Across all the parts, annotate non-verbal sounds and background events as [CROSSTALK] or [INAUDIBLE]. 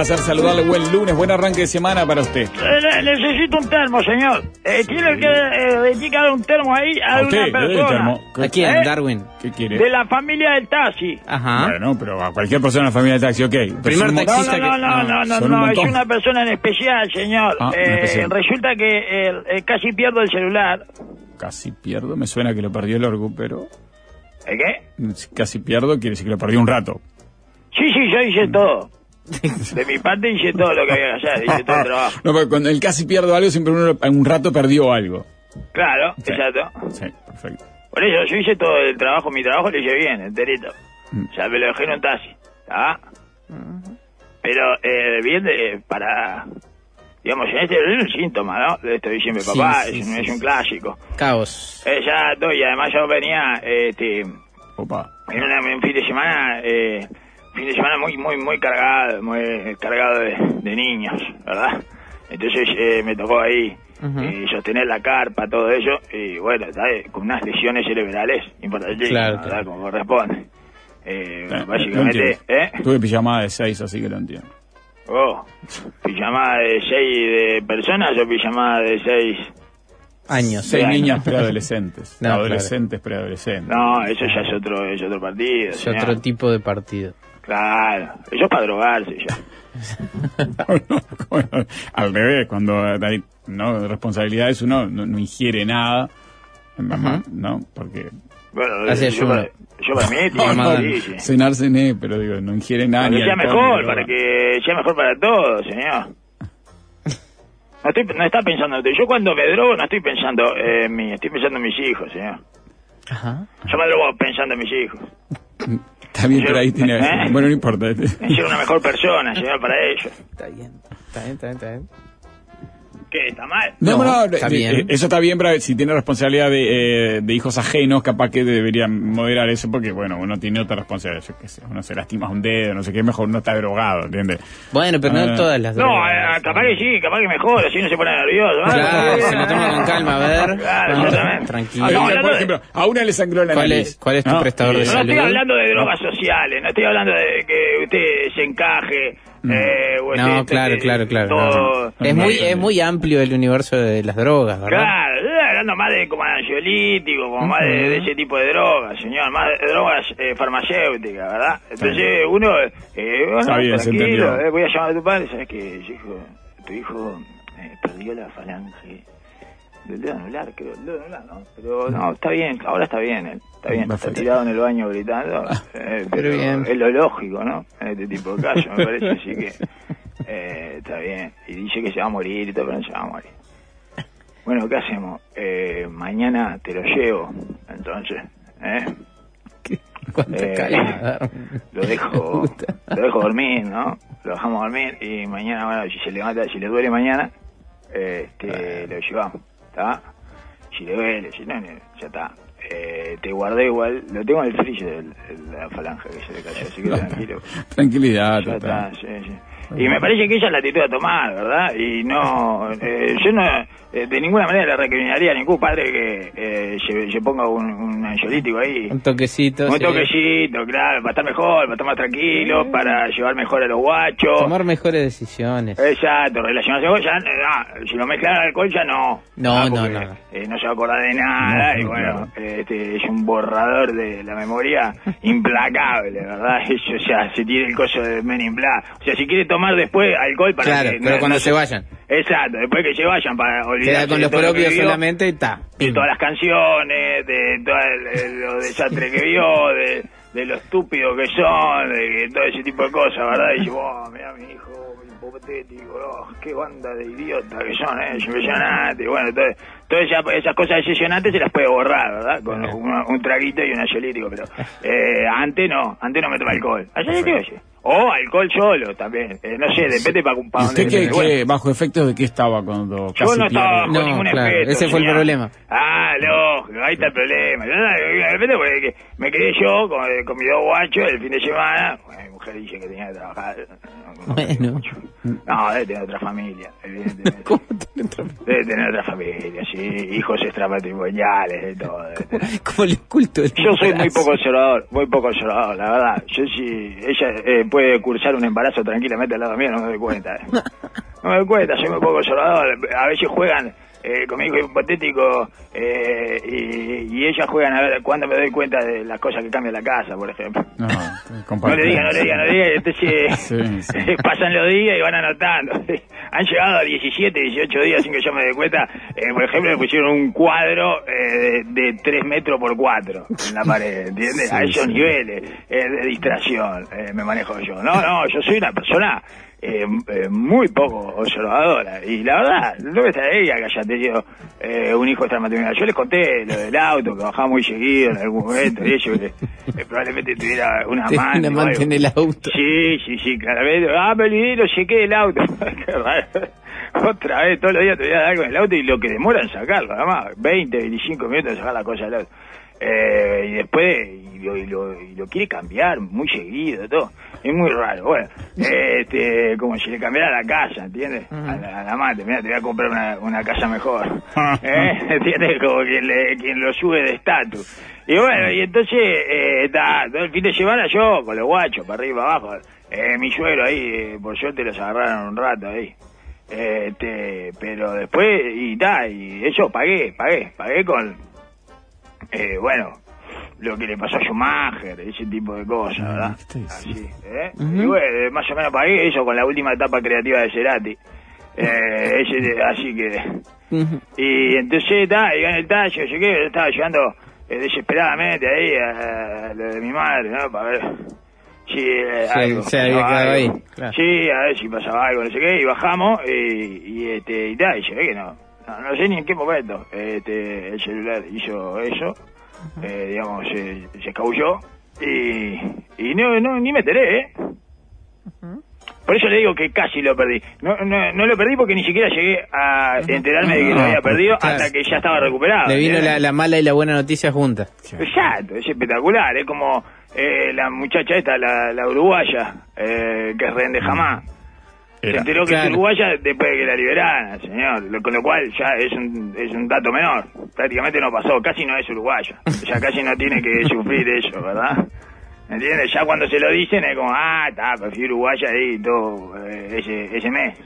Placer saludarle. Buen lunes, buen arranque de semana para usted. Eh, necesito un termo, señor. Eh, tiene que eh, dedicar un termo ahí a, ¿A una usted? ¿Le doy el persona termo? ¿A quién, ¿Eh? Darwin? ¿Qué quiere? de la familia del taxi. Ajá. Bueno, pero a cualquier persona en la familia de taxi, ok. Primer taxista no, no, que- no, no, no, no, es una persona en especial, señor. Ah, Eh, especial. resulta que casi pierdo el celular. Casi pierdo, me suena que lo perdió el orgu, pero ¿Eh, qué? si casi pierdo quiere decir que lo perdió un rato. Sí, sí, yo hice todo. [LAUGHS] De mi parte hice todo lo que había que hacer, hice todo el trabajo. [LAUGHS] No, porque cuando el casi pierdo algo, siempre uno en un rato perdió algo. Claro, Sí. exacto. Sí, perfecto. Por eso yo hice todo el trabajo, mi trabajo lo hice bien, enterito. Mm. O sea, me lo dejé en un taxi, ¿ah? Pero eh, bien de, para, digamos, en este es un síntoma, ¿no? De esto diciembre, Sí, papá, sí, es, un, sí, es un sí. clásico. Caos. Eh, ya, no, y además yo venía, este, en una- un fin de semana, eh, fin de semana muy, muy, muy cargado, muy cargado de, de niños, ¿verdad? Entonces eh, me tocó ahí eh, sostener la carpa, todo eso, y bueno, ¿sabes? con unas lesiones cerebrales importantísimas, Claro, ¿verdad? claro. Como corresponde. Eh, Eh, lo básicamente. ¿eh? Tuve pijamada de seis, así que lo entiendo. Oh, pijamada de seis de personas o pijamada de seis... Años. Seis Bien. niñas preadolescentes. [LAUGHS] No, adolescentes, preadolescentes. No, eso ya es otro, es otro partido. Es señor. otro tipo de partido. Claro, eso es para drogarse ya. [LAUGHS] Bueno, al revés, cuando hay no responsabilidades uno no, no ingiere nada, mamá, ¿no? Porque Bueno, yo, para, yo [LAUGHS] No, no, sí, cenar cené, pero digo, no ingiere nada. Para que sea alcohol, mejor, para que sea mejor para todos, señor. [LAUGHS] No, estoy, no está pensando, yo cuando me drogo no estoy pensando en mí, estoy pensando en mis hijos, señor. Ajá. Yo me drogo pensando en mis hijos, [LAUGHS] Está bien, pero ahí tiene... ¿Eh? Bueno, no importa. ser una mejor persona, señor, para ellos. Está bien. Está bien, está bien, está bien. ¿Qué? ¿Está mal? No, No, no, está eh, bien. eh, eso está bien, pero si tiene responsabilidad de, eh, de hijos ajenos, capaz que debería moderar eso, porque, bueno, uno tiene otra responsabilidad, yo qué sé, uno se lastima un dedo, no sé qué, mejor uno está drogado, ¿entiendes? Bueno, pero no Ah. todas las No, drogas. eh, capaz que sí, capaz que mejor, así no se pone nervioso. Ah, Claro, [LAUGHS] se lo toma con calma, a ver. Claro, exactamente. tranquilo. Ah, no, Por ejemplo, a una le sangró la ¿Cuál nariz. es- cuál es tu prestador de Y- No, no estoy salud. hablando de drogas sociales, no estoy hablando de que usted se encaje. Eh, No, claro, claro, claro. todo- no. Es muy, es muy amplio el universo de las drogas, ¿verdad? Claro, estoy hablando más de como ansiolítico, como más de, de ese tipo de drogas, señor, más de drogas eh, farmacéuticas, ¿verdad? Entonces uno, eh, bueno, Está bien, se tranquilo, eh, voy a llamar a tu padre, ¿sabes que hijo, tu hijo eh, perdió la falange del dedo anular, creo, el dedo anular, ¿no? Pero no, está bien, ahora está bien, él, está bien, está tirado en el baño gritando, eh, pero, bien. es lo lógico, ¿no? En este tipo de casos, me parece, así que eh, está bien. Y dice que se va a morir y todo, pero no se va a morir. Bueno, ¿qué hacemos? Eh, mañana te lo llevo, entonces, ¿eh? Eh. Lo dejo, lo dejo dormir, ¿no? Lo dejamos dormir y mañana, bueno, si se levanta, si le duele mañana, eh, este, lo llevamos, ¿está? Si le duele, si no, ya está. Eh, te guardé igual, lo tengo en el el- el- la falange que se le cayó, así que [LAUGHS] tranquilo. Tranquilidad, Ya está, sí, sí. Y me parece que ella es la actitud a tomar, ¿verdad? Y no, [LAUGHS] eh, yo no, eh, de ninguna manera le recriminaría a ningún padre que eh, se, se ponga un, un ansiolítico ahí. Un toquecito. Un toquecito, claro, para estar mejor, para estar más tranquilo, para llevar mejor a los guachos. Tomar mejores decisiones. Exacto, relacionarse con ya, ah, si lo mezclan al alcohol ya no. No, Ah, no, porque, no. eh, no se va a acordar de nada No, y no, bueno, este es un borrador de la memoria [LAUGHS] implacable, ¿verdad? Eso ya se tiene el coso de Men in Black. O sea, si quiere tomar después alcohol para Claro, que... pero no- cuando no se vayan. Exacto, después que se vayan para olvidarse Queda con de los lo propios solamente y ta. de todas las canciones, de todo el, el- [LAUGHS] lo desastre que vio, de, de lo estúpido que son, de todo ese tipo de cosas, ¿verdad? Y dice, oh, mira mi hijo, patético, oh, qué banda de idiotas que son, ¿eh? Es impresionante. Bueno, todo- todas esas, esas cosas decepcionantes se las puede borrar, ¿verdad? Con un traguito y un ansiolítico, pero [LAUGHS] eh, antes no, antes no me toma alcohol. Ansiolítico. O alcohol solo también. Eh, no sé, depende para, ¿Y para usted qué, bueno. bajo efectos de qué estaba cuando Yo no estaba bajo No, ningún claro, efecto, ese fue el problema. Ah, lógico, ahí está el problema. Yo, no, de repente porque me quedé yo con, con mis dos guachos el fin de semana. Bueno, mujer dice que tenía que trabajar. No, no, Bueno. No, debe tener otra familia, evidentemente. [LAUGHS] ¿Cómo tiene otra- Debe tener otra familia, sí, hijos extramatrimoniales, de todo. debe tener. Como el culto del Yo soy muy poco observador, muy poco observador, la verdad. Yo si ella eh, puede cursar un embarazo tranquilamente al lado mío, no me doy cuenta. eh. [LAUGHS] No me doy cuenta, soy muy poco observador. A veces juegan eh, con mi hijo hipotético eh, y, y ellas juegan a ver cuándo me doy cuenta de las cosas que cambia la casa, por ejemplo. No, [LAUGHS] No le diga, no le diga, no le diga. Entonces [LAUGHS] Sí, sí. [LAUGHS] pasan los días y van anotando. Han llegado a 17, 18 días sin que yo me dé cuenta. Eh, por ejemplo, me pusieron un cuadro eh, de 3 metros por 4 en la pared, ¿entiendes? Sí, a esos niveles eh, de distracción eh, me manejo yo. No, no, yo soy una persona eh, eh, muy poco observadora. Y la verdad, no me ella que haya tenido eh, un hijo extramatrimonial. Yo les conté lo del auto, que bajaba muy seguido en algún momento, y ellos eh, probablemente tuviera una amante. una amante en el auto. Sí, sí, sí, claramente. Ah, me olvidé, lo chequé del auto. [LAUGHS] Otra vez, todos los días te voy a dar algo en el auto y lo que demora en sacarlo, nada más. 20, 25 minutos en sacar la cosa del auto. Eh, y después, y lo, y, lo, y lo quiere cambiar muy seguido, todo. Es muy raro. Bueno, [LAUGHS] este, como si le cambiara la casa, ¿entiendes? A la, a la amante, mira, te voy a comprar una, una casa mejor. [LAUGHS] [LAUGHS] ¿Eh? ¿Entiendes? Como quien, le, quien lo sube de estatus. Y bueno, y entonces, eh, está, todo el fin de semana yo, con los guachos, para arriba para abajo. Eh, mi suegro ahí, eh, por suerte los agarraron un rato ahí. Eh, Este, pero después, y ta, y eso pagué, pagué, pagué con, eh, bueno, lo que le pasó a Schumacher, ese tipo de cosas, ¿verdad? ¿qué te Así? ¿eh? Y bueno, más o menos pagué eso con la última etapa creativa de Cerati. Eh, [LAUGHS] ese, así que... Y entonces y en el taller, llegué, yo estaba llegando eh, desesperadamente ahí a, lo de mi madre, ¿no? Para ver si eh, Sí, algo, se había quedado ahí, claro. Sí, a ver si pasaba algo, no sé qué, y bajamos, y, y este, y tal, y llegué que no, no, no sé ni en qué momento, este, el celular hizo eso, eh, digamos, se, se escabulló, y, y no, no, ni me enteré, ¿eh? Por eso le digo que casi lo perdí. No, no, no lo perdí porque ni siquiera llegué a enterarme de que lo No, había perdido hasta que ya estaba recuperado. Le vino la, la mala y la buena noticia juntas. Exacto, es espectacular. Es como eh, la muchacha esta, la, la uruguaya, eh, que es Ren de Jamás. Se enteró que Claro. es uruguaya después de que la liberaran, señor. Lo- con lo cual ya es un, es un dato menor. Prácticamente no pasó, casi no es uruguaya. Ya casi no tiene que sufrir eso, ¿verdad? ¿Entiendes? Ya cuando se lo dicen es como, ah, está, fui uruguaya ahí todo eh, ese, ese mes.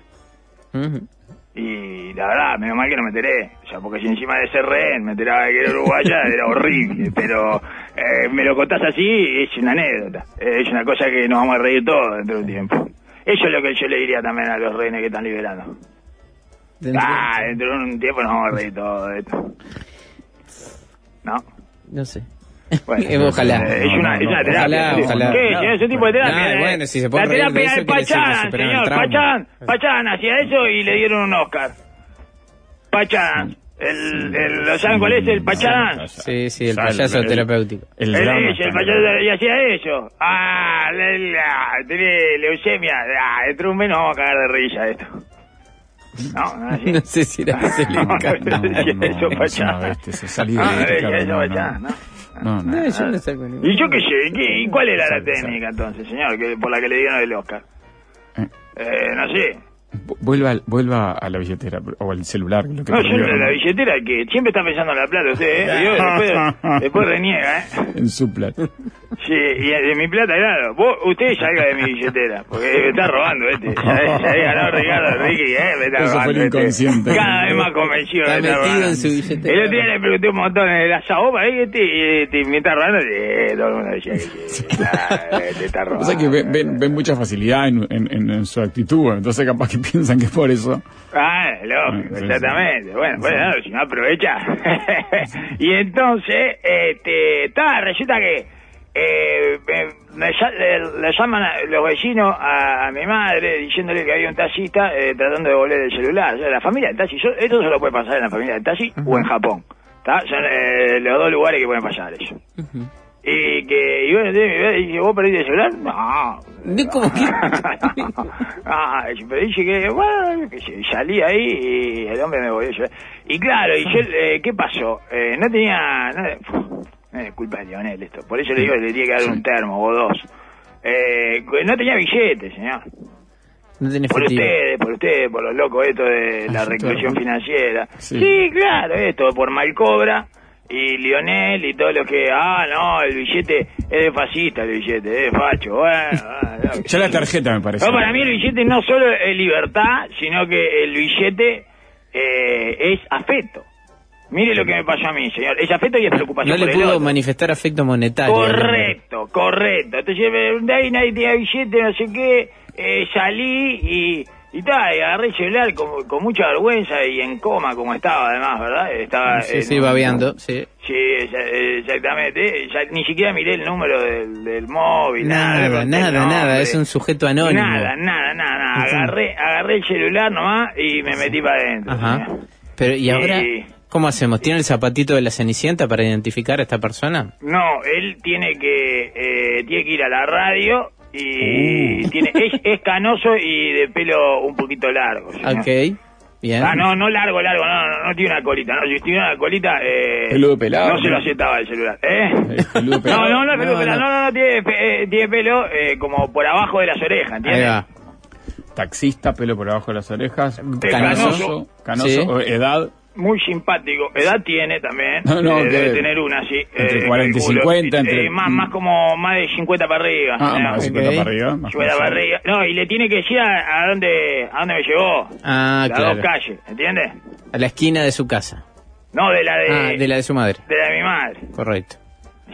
Y la verdad, menos mal que no me enteré. O sea, porque si encima de ser rehén me enteraba de que era uruguaya, [LAUGHS] era horrible. Pero eh, me lo contás así, es una anécdota. Eh, es una cosa que nos vamos a reír todos dentro de un tiempo. Eso es lo que yo le diría también a los rehenes que están liberando. Dentro- Ah, dentro de un tiempo nos vamos a reír todos de esto. ¿No? No sé. Bueno, [LAUGHS] Eh, ojalá. eh, es una, es terapia. ojalá, ojalá. ¿Qué? No. Es un tipo de terapia. No, eh. bueno, si se puede La reír de terapia eso, que Pachán, señor. Pachán, Pachán hacía eso y le dieron un Oscar. Pachán. El, el, ¿lo ¿Saben cuál es el Pachán? Sí, sí, el Ya, payaso el- terapéutico. El drama el bien. payaso y hacía eso. Ah, la, la, tenés leucemia. Ah, dentro de un mes nos vamos a cagar de risa esto. No, no, así. [LAUGHS] No sé si era [LAUGHS] ese el No, encanto. no, No, eso, no, Pachán. no, se no, no. Pachán, ¿no? No, no. No, yo no saco ningún. ¿Y yo qué sé? ¿Qué, ¿Y cuál era la técnica entonces, señor, que, por la que le dieron el Oscar? Eh. Eh, no sé. Vu- Vuelva, vuelva a la billetera o al celular. Lo que No, yo la billetera que siempre está pensando en la plata usted, ¿eh? Yo después, [LAUGHS] después reniega, ¿eh? En su plata. Sí, y de mi plata, claro. Vos, usted salga de mi billetera, porque me está robando este. Ya, ya había ganado Ricardo Ricky, ¿eh? Me está [LAUGHS] Eso fue robando este. inconsciente. Cada vez más convencido Está de que está metido robando. en su billetera. El otro día le pregunté un montón en el asado, ¿eh? Este, y este, me está robando. Sí, todo el mundo decía que sí, ah, te está robando. O sea que ven, ven, ven mucha facilidad en, en, en- en su actitud, entonces capaz que [LAUGHS] piensan que es por eso. Ah, lógico, Ah, sí, exactamente. Bueno, bueno, si no aprovecha. [LAUGHS] y entonces, este, está, resulta que, eh, me, le, llaman a- los vecinos a, a mi madre diciéndole que había un taxista eh, tratando de volver el celular. O sea, la familia del taxi, yo- esto solo puede pasar en la familia del taxi o en Japón. ¿tá? Son eh, los dos lugares que pueden pasar eso. Y que, y bueno, madre dice, ¿vos perdiste el celular? No. ¿De cómo que? [LAUGHS] ah, pero dice que, bueno, que salí ahí y el hombre me volvió a llevar. Y claro, y yo, eh, ¿qué pasó? Eh, no tenía, no, no es culpa de Lionel esto, por eso le digo que le tiene que dar un termo o dos. Eh, no tenía billetes, señor. No tenés Por ustedes, por ustedes, por los locos esto de la Ah, reclusión claro. financiera. Sí. Sí. claro, esto, por Malcobra y Lionel y todos los que, ah, no, el billete es de fascista, el billete, es de facho. Bueno, [LAUGHS] ah, no, Ya la tarjeta me parece. no, para mí el billete no solo es libertad, sino que el billete eh, es afecto. Mire lo que me pasó a mí, señor. Es afecto y es preocupación No le pudo manifestar afecto monetario. Correcto, correcto. Entonces, de ahí nadie tenía billete, no sé qué. eh, salí y, y tal, y agarré el celular con, con mucha vergüenza y en coma como estaba, además, ¿verdad? Estaba Sí, sí, babeando, sí. Sí, exa- exactamente. Ya ni siquiera miré el número del, del móvil, nada. Nada, nada, nada. Es un sujeto anónimo. Nada, nada, nada, nada. Agarré, agarré el celular nomás y me metí para adentro. Ajá. Pero, ¿y ahora Y- cómo hacemos? ¿Tiene el zapatito de la Cenicienta para identificar a esta persona? No, él tiene que eh, tiene que ir a la radio y Uh. tiene es, es canoso y de pelo un poquito largo. señor. Ok, bien. Ah, no, no largo, largo, no, no, no tiene una colita. No, si tuviera una colita, eh, Peludo pelado, no se lo aceptaba el celular. ¿Eh? Eh, peludo pelado. [LAUGHS] No, no, no, es peludo No, pelado, no. no, no, tiene, eh, tiene pelo eh, como por abajo de las orejas, Ahí ¿entiendes? va. Taxista, pelo por abajo de las orejas. Canoso. Canoso, Sí. edad. Muy simpático. Edad tiene también. No, no, eh, que- debe tener una, sí. entre eh, 40 y calculo. 50, entre- Eh, más, más como más de 50 para arriba. Ah, ¿no? más de 50 Ok. para arriba. más 50 para arriba. No, y le tiene que decir a, a dónde a dónde me llevó. Ah, Las claro. dos calles, ¿entiendes? A la esquina de su casa. No, de la de, Ah, de la de su madre. de la de mi madre. Correcto.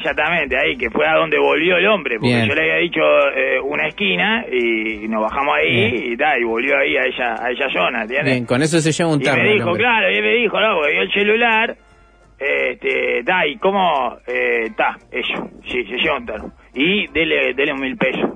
Exactamente, ahí, que fue a donde volvió el hombre, porque Bien. yo le había dicho eh, una esquina y nos bajamos ahí Bien. y tal, y volvió ahí a esa, a esa zona, ¿entiendes? Bien, con eso se lleva un y termo. me dijo, claro, y él me dijo, no, porque vio el celular, este, ta, y cómo, eh, ta, eso, sí, se lleva un termo. Y dele, dele un mil pesos.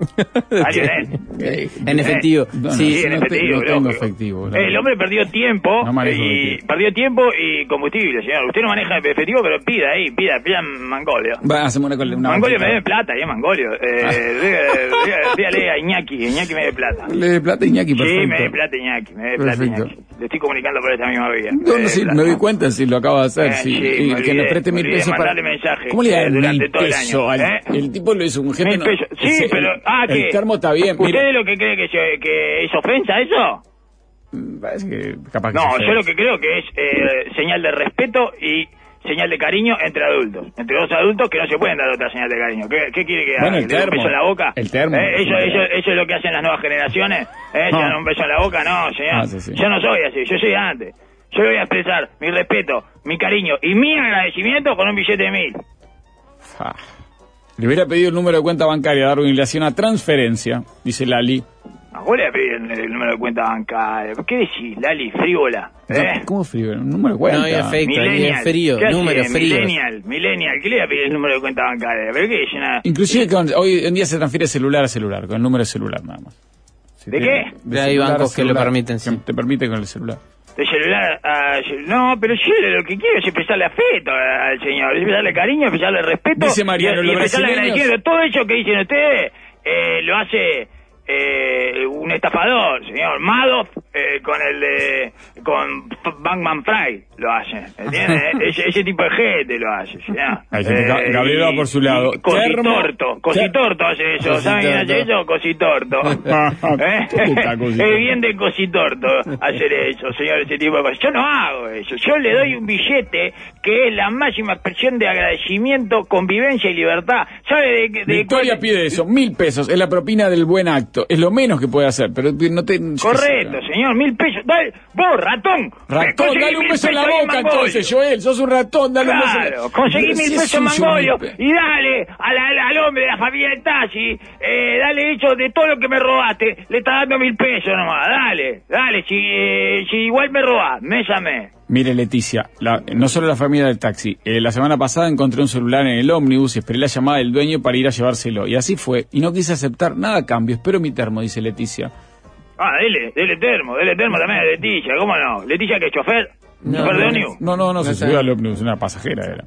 [LAUGHS] Eh, En efectivo. No, no, sí, Sí, en no te- efectivo, no tengo efectivo, la El hombre perdió tiempo y efectivo. perdió tiempo y combustible, señor. Usted no maneja efectivo, pero pida ahí, pida, pida Mangolio. Va, hacemos una, col- una Mangolio me debe plata, y es Mangolio. Eh, dígale- dígale a Iñaki, Iñaki me debe plata. Le de plata Iñaki, Sí, perfecto. me debe plata Iñaki, me debe plata. Iñaki. Le estoy comunicando por esta misma vía. No, no, Eh, sí, me doy cuenta si lo acaba de hacer. Eh, sí, sí, y me que nos olvidé, preste me mil olvidé pesos para. mandarle mensaje, ¿Cómo le eh, durante mil pesos? ¿eh? El tipo lo hizo un jefe. Mil no- pesos. Sí, pero. Ah, el termo está bien. ¿Usted lo que cree que, es ofensa eso? Parece que capaz que No, yo lo que creo que es eh, señal de respeto y señal de cariño entre adultos. Entre dos adultos que no se pueden dar otra señal de cariño. ¿Qué, qué quiere que haga? Bueno, el ¿Que le dé un beso en la boca? El termo. ¿Eh? ¿Eso, eso, ¿Eso es lo que hacen las nuevas generaciones? ¿Eh? ¿Se Ah. dan un beso en la boca? No, señor. Ah, sí, sí. Yo no soy así, yo soy antes. Yo le voy a expresar mi respeto, mi cariño y mi agradecimiento con un billete de mil. Ah. Le hubiera pedido el número de cuenta bancaria, Darwin, y le hacía una transferencia, dice Lali. ¿A vos le voy a pedir el, el número de cuenta bancaria? ¿Qué decís, Lali? Frívola. ¿Eh? ¿Cómo frío? ¿Un número de cuenta? No ahí Millennial. es frío, números fríos. Millennial, millennial. ¿Qué le voy a pedir el número de cuenta bancaria? ¿Pero qué es una... Inclusive con- hoy en día se transfiere celular a celular, con el número de celular nada más. Si ¿De tiene- qué? Hay celular a bancos que lo celular, permiten, sí. que Te permite con el celular. De celular a... No, pero yo lo que quiero es expresarle afecto al señor, es expresarle cariño, expresarle respeto. Dice Mariano, y, y expresarle agradecimiento. Todo eso que dicen ustedes eh, lo hace eh, un estafador, señor. Madoff eh, con el de... con Bankman Fry lo hace, ¿entiendes? [LAUGHS] ese, ese tipo de gente lo hace, Ga- Gabriel va por su lado. Cositorto, Cositorto hace eso, ¿saben quién hace eso? Cositorto. [LAUGHS] ¿Eh? ¿Qué está Cositorto? [LAUGHS] Es bien de Cositorto hacer eso, señor, ese tipo de cosas. Yo no hago eso, yo le doy un billete que es la máxima expresión de agradecimiento, convivencia y libertad. ¿Sabe de, qué- de Victoria cuál- pide eso, mil pesos, es la propina del buen acto, es lo menos que puede hacer, pero no te... Correcto, señor. mil pesos. Dale, vos, ratón. Ratón, dale un beso en la boca entonces, Joel. Sos un ratón, dale un beso. conseguí mil si es pesos Mangolio y dale a la- al hombre de la familia de Tassi, eh, dale hecho de todo lo que me robaste, le está dando mil pesos nomás, dale, dale, si, eh, si igual me robás, me llamé. Mire, Leticia, la- no solo la familia del taxi. eh, la semana pasada encontré un celular en el ómnibus y esperé la llamada del dueño para ir a llevárselo. Y así fue. Y no quise aceptar nada a cambio. Espero mi termo, dice Leticia. Ah, dele, dele termo, dele termo también a Leticia, ¿cómo no? ¿Leticia que es chofer? No, ¿Chofer de no, ómnibus? No, no, no, se subió al ómnibus, una pasajera era.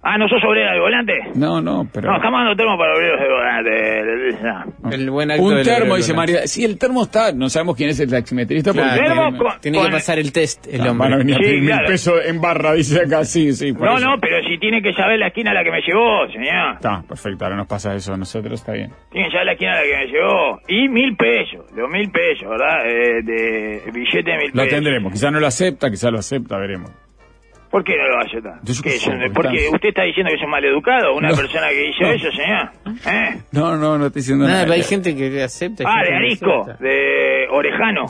Ah, ¿no sos obrera del volante? No, no, pero... No, jamás no termo para obreros del volante. El buen acto Un termo, dice María. Sí, el termo está, no sabemos quién es el taximetrista Claro, porque... Termo tiene- con- Tiene que pasar el test, el Ah, hombre. Van a venir a Sí, pedir mil claro. pesos en barra, dice acá. Sí, sí, No, eso. no, pero si tiene que saber la esquina a la que me llevó, señor. Está, perfecto, ahora nos pasa eso a nosotros, está bien. Tiene que saber la esquina a la que me llevó. Y mil pesos, los mil pesos, ¿verdad? Eh, de billete de mil Lo pesos. tendremos, quizá no lo acepta, quizá lo acepta, veremos. ¿Por qué no lo ¿Qué, qué sé, son- porque usted está diciendo que es un maleducado, una No. persona que hizo No. eso, señor. ¿Eh? No, no, no estoy diciendo Nada, nada. pero hay gente que acepta. Ah, de no Arisco, acepta. de Orejano.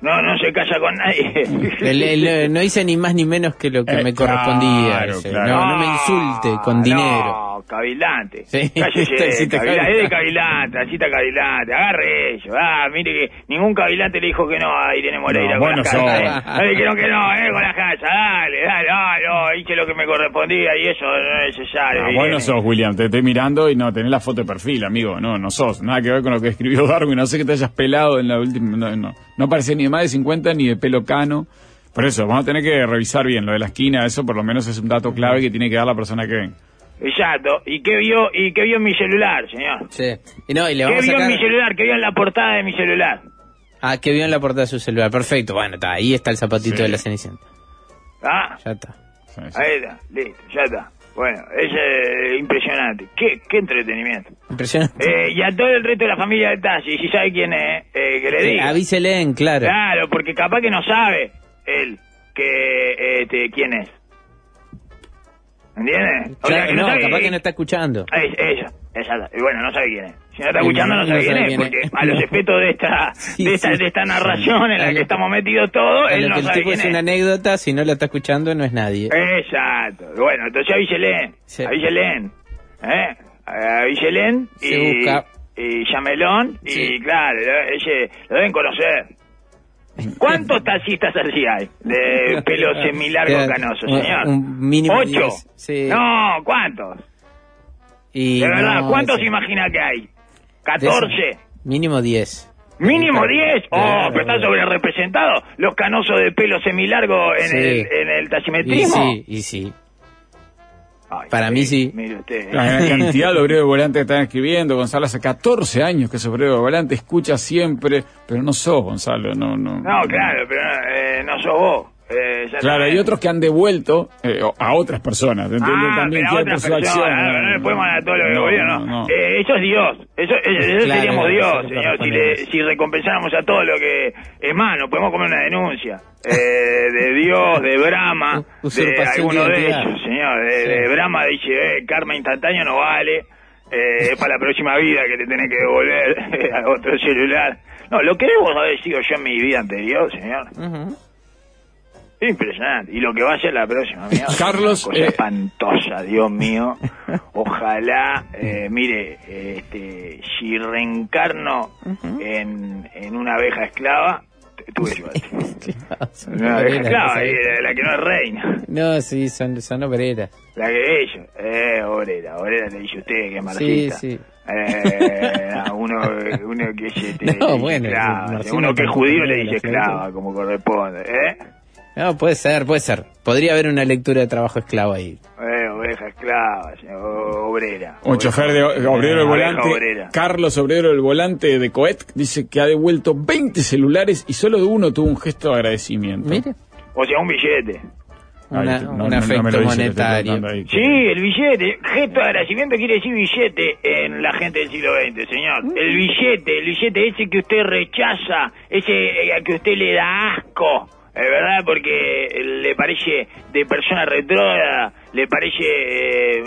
No, no se calla con nadie. [LAUGHS] El- el- no hice ni más ni menos que lo que Eh, me correspondía. claro, dice. claro. No, no me insulte con dinero. Cavilante. Sí, Cállese, [LAUGHS] cavilante. Es de cavilante. está cavilante. Agarre ello. Ah, mire que ningún cavilante le dijo que no a Irene Moreira No, con bueno la casa. sos. ¿eh? No le dijeron que no, eh, con la casa. Dale, dale, ah, no, hice lo que me correspondía y eso no es necesario. Ah, bueno sos, William, te estoy mirando y no tenés la foto de perfil, amigo. No, no sos. Nada que ver con lo que escribió Darwin. No sé que te hayas pelado en la última. No, no, no parece ni de más de 50 ni de pelo cano. Por eso, vamos a tener que revisar bien lo de la esquina. Eso por lo menos es un dato clave que tiene que dar la persona que ven. Exacto. ¿Y qué vio, y qué vio en mi celular, señor? Sí. Y no, y le ¿Qué vamos a vio en sacar... mi celular? ¿Qué vio en la portada de mi celular? Ah, que vio en la portada de su celular. Perfecto. Bueno, está, ahí está el zapatito Sí. de la Cenicienta. ¿Ah? Ya está. Sí, sí. Ahí está, listo, ya está. Bueno, es eh, impresionante. ¿Qué, qué entretenimiento. Impresionante. Eh, y a todo el resto de la familia del taxi, si sabe quién es, eh, que le diga. avísele en claro. Claro, porque capaz que no sabe él que este, quién es. ¿Entiendes? O sea, Claro, que no, no, sabe capaz que- no está escuchando. Es, ella, exacto. Y bueno, no sabe quién es. Si no está escuchando, no, no sabe quién sabe es, quién porque a los efectos [LAUGHS] de esta, Sí, de esta, sí. de esta narración en la que lo- estamos metidos todos, él lo no que el sabe tipo quién es una es. anécdota, si no la está escuchando, no es nadie. Exacto. Bueno, entonces avísele. Sí. Avísele. ¿Eh? Avísele Se y, busca. y llamelón. Y claro, lo- lo deben conocer. ¿Cuántos taxistas así hay? De [LAUGHS] pelo semilargo canoso, señor. un mínimo ¿Ocho? sí. No, ¿cuántos? Y De verdad, no, ¿cuántos ese- imagina que hay? de ¿14? ese- Mínimo 10. ¿Mínimo 10? Oh, Claro. pero están sobre representados los canosos de pelo semilargo en, Sí. el, en el Y taximetrismo. sí, y sí. Ay, Para mí sí. Mire usted. La cantidad de obreros de volante que están escribiendo. Gonzalo hace 14 años que es obrero de volante, escucha siempre, pero no sos, Gonzalo, no, no. No, claro, pero eh, no sos vos. Eh, ya Claro, hay otros que han devuelto eh, a otras personas. Ah, También pero a acción. personas, no, no le podemos dar todo lo que No, volvió, no. Eh, eso es Dios, eso, eso- eso Claro, seríamos eso Dios, señor, si, le, a si recompensáramos a todo lo que... Es nos podemos comer una denuncia eh, de Dios, de Brahma, [LAUGHS] de alguno de ellos, señor. De, Sí. de Brahma dice, eh, karma instantáneo no vale, eh, es para la próxima vida que te tenés que devolver [LAUGHS] a otro celular. No, lo que debo haber sido yo en mi vida anterior, señor. Ujú. Impresionante. Y lo que va a ser la próxima. [LAUGHS] Carlos, Una cosa eh, espantosa, Dios mío. [LAUGHS] Ojalá, eh, mire, eh, este, si reencarno en, en una abeja esclava, tuve suerte. [LAUGHS] Una abeja esclava, ¿sabes? eh, la que no es reina. No, sí, son, son obreras. La que ellos, eh, obrera, obrera le dice usted que es Sí, marxista. sí. Eh, a uno, uno que es este, No, bueno, esclava. sí, uno que es judío le dice la esclava, como corresponde, ¿eh? No, puede ser, puede ser. Podría haber una lectura de trabajo esclavo ahí. Eh, oveja esclava, obrera. Un chofer de obrero del volante, obrera. Carlos Obrero del volante de Coet, dice que ha devuelto 20 celulares y solo de uno tuvo un gesto de agradecimiento. Mire, O sea, un billete. una- Ahí, no, un no, afecto dice, monetario. ahí. Sí, el billete. Gesto de agradecimiento quiere decir billete en la gente del siglo XX, señor. El billete, el billete ese que usted rechaza, ese eh, que usted le da asco. Es verdad, porque le parece de persona retrógrada, le parece eh,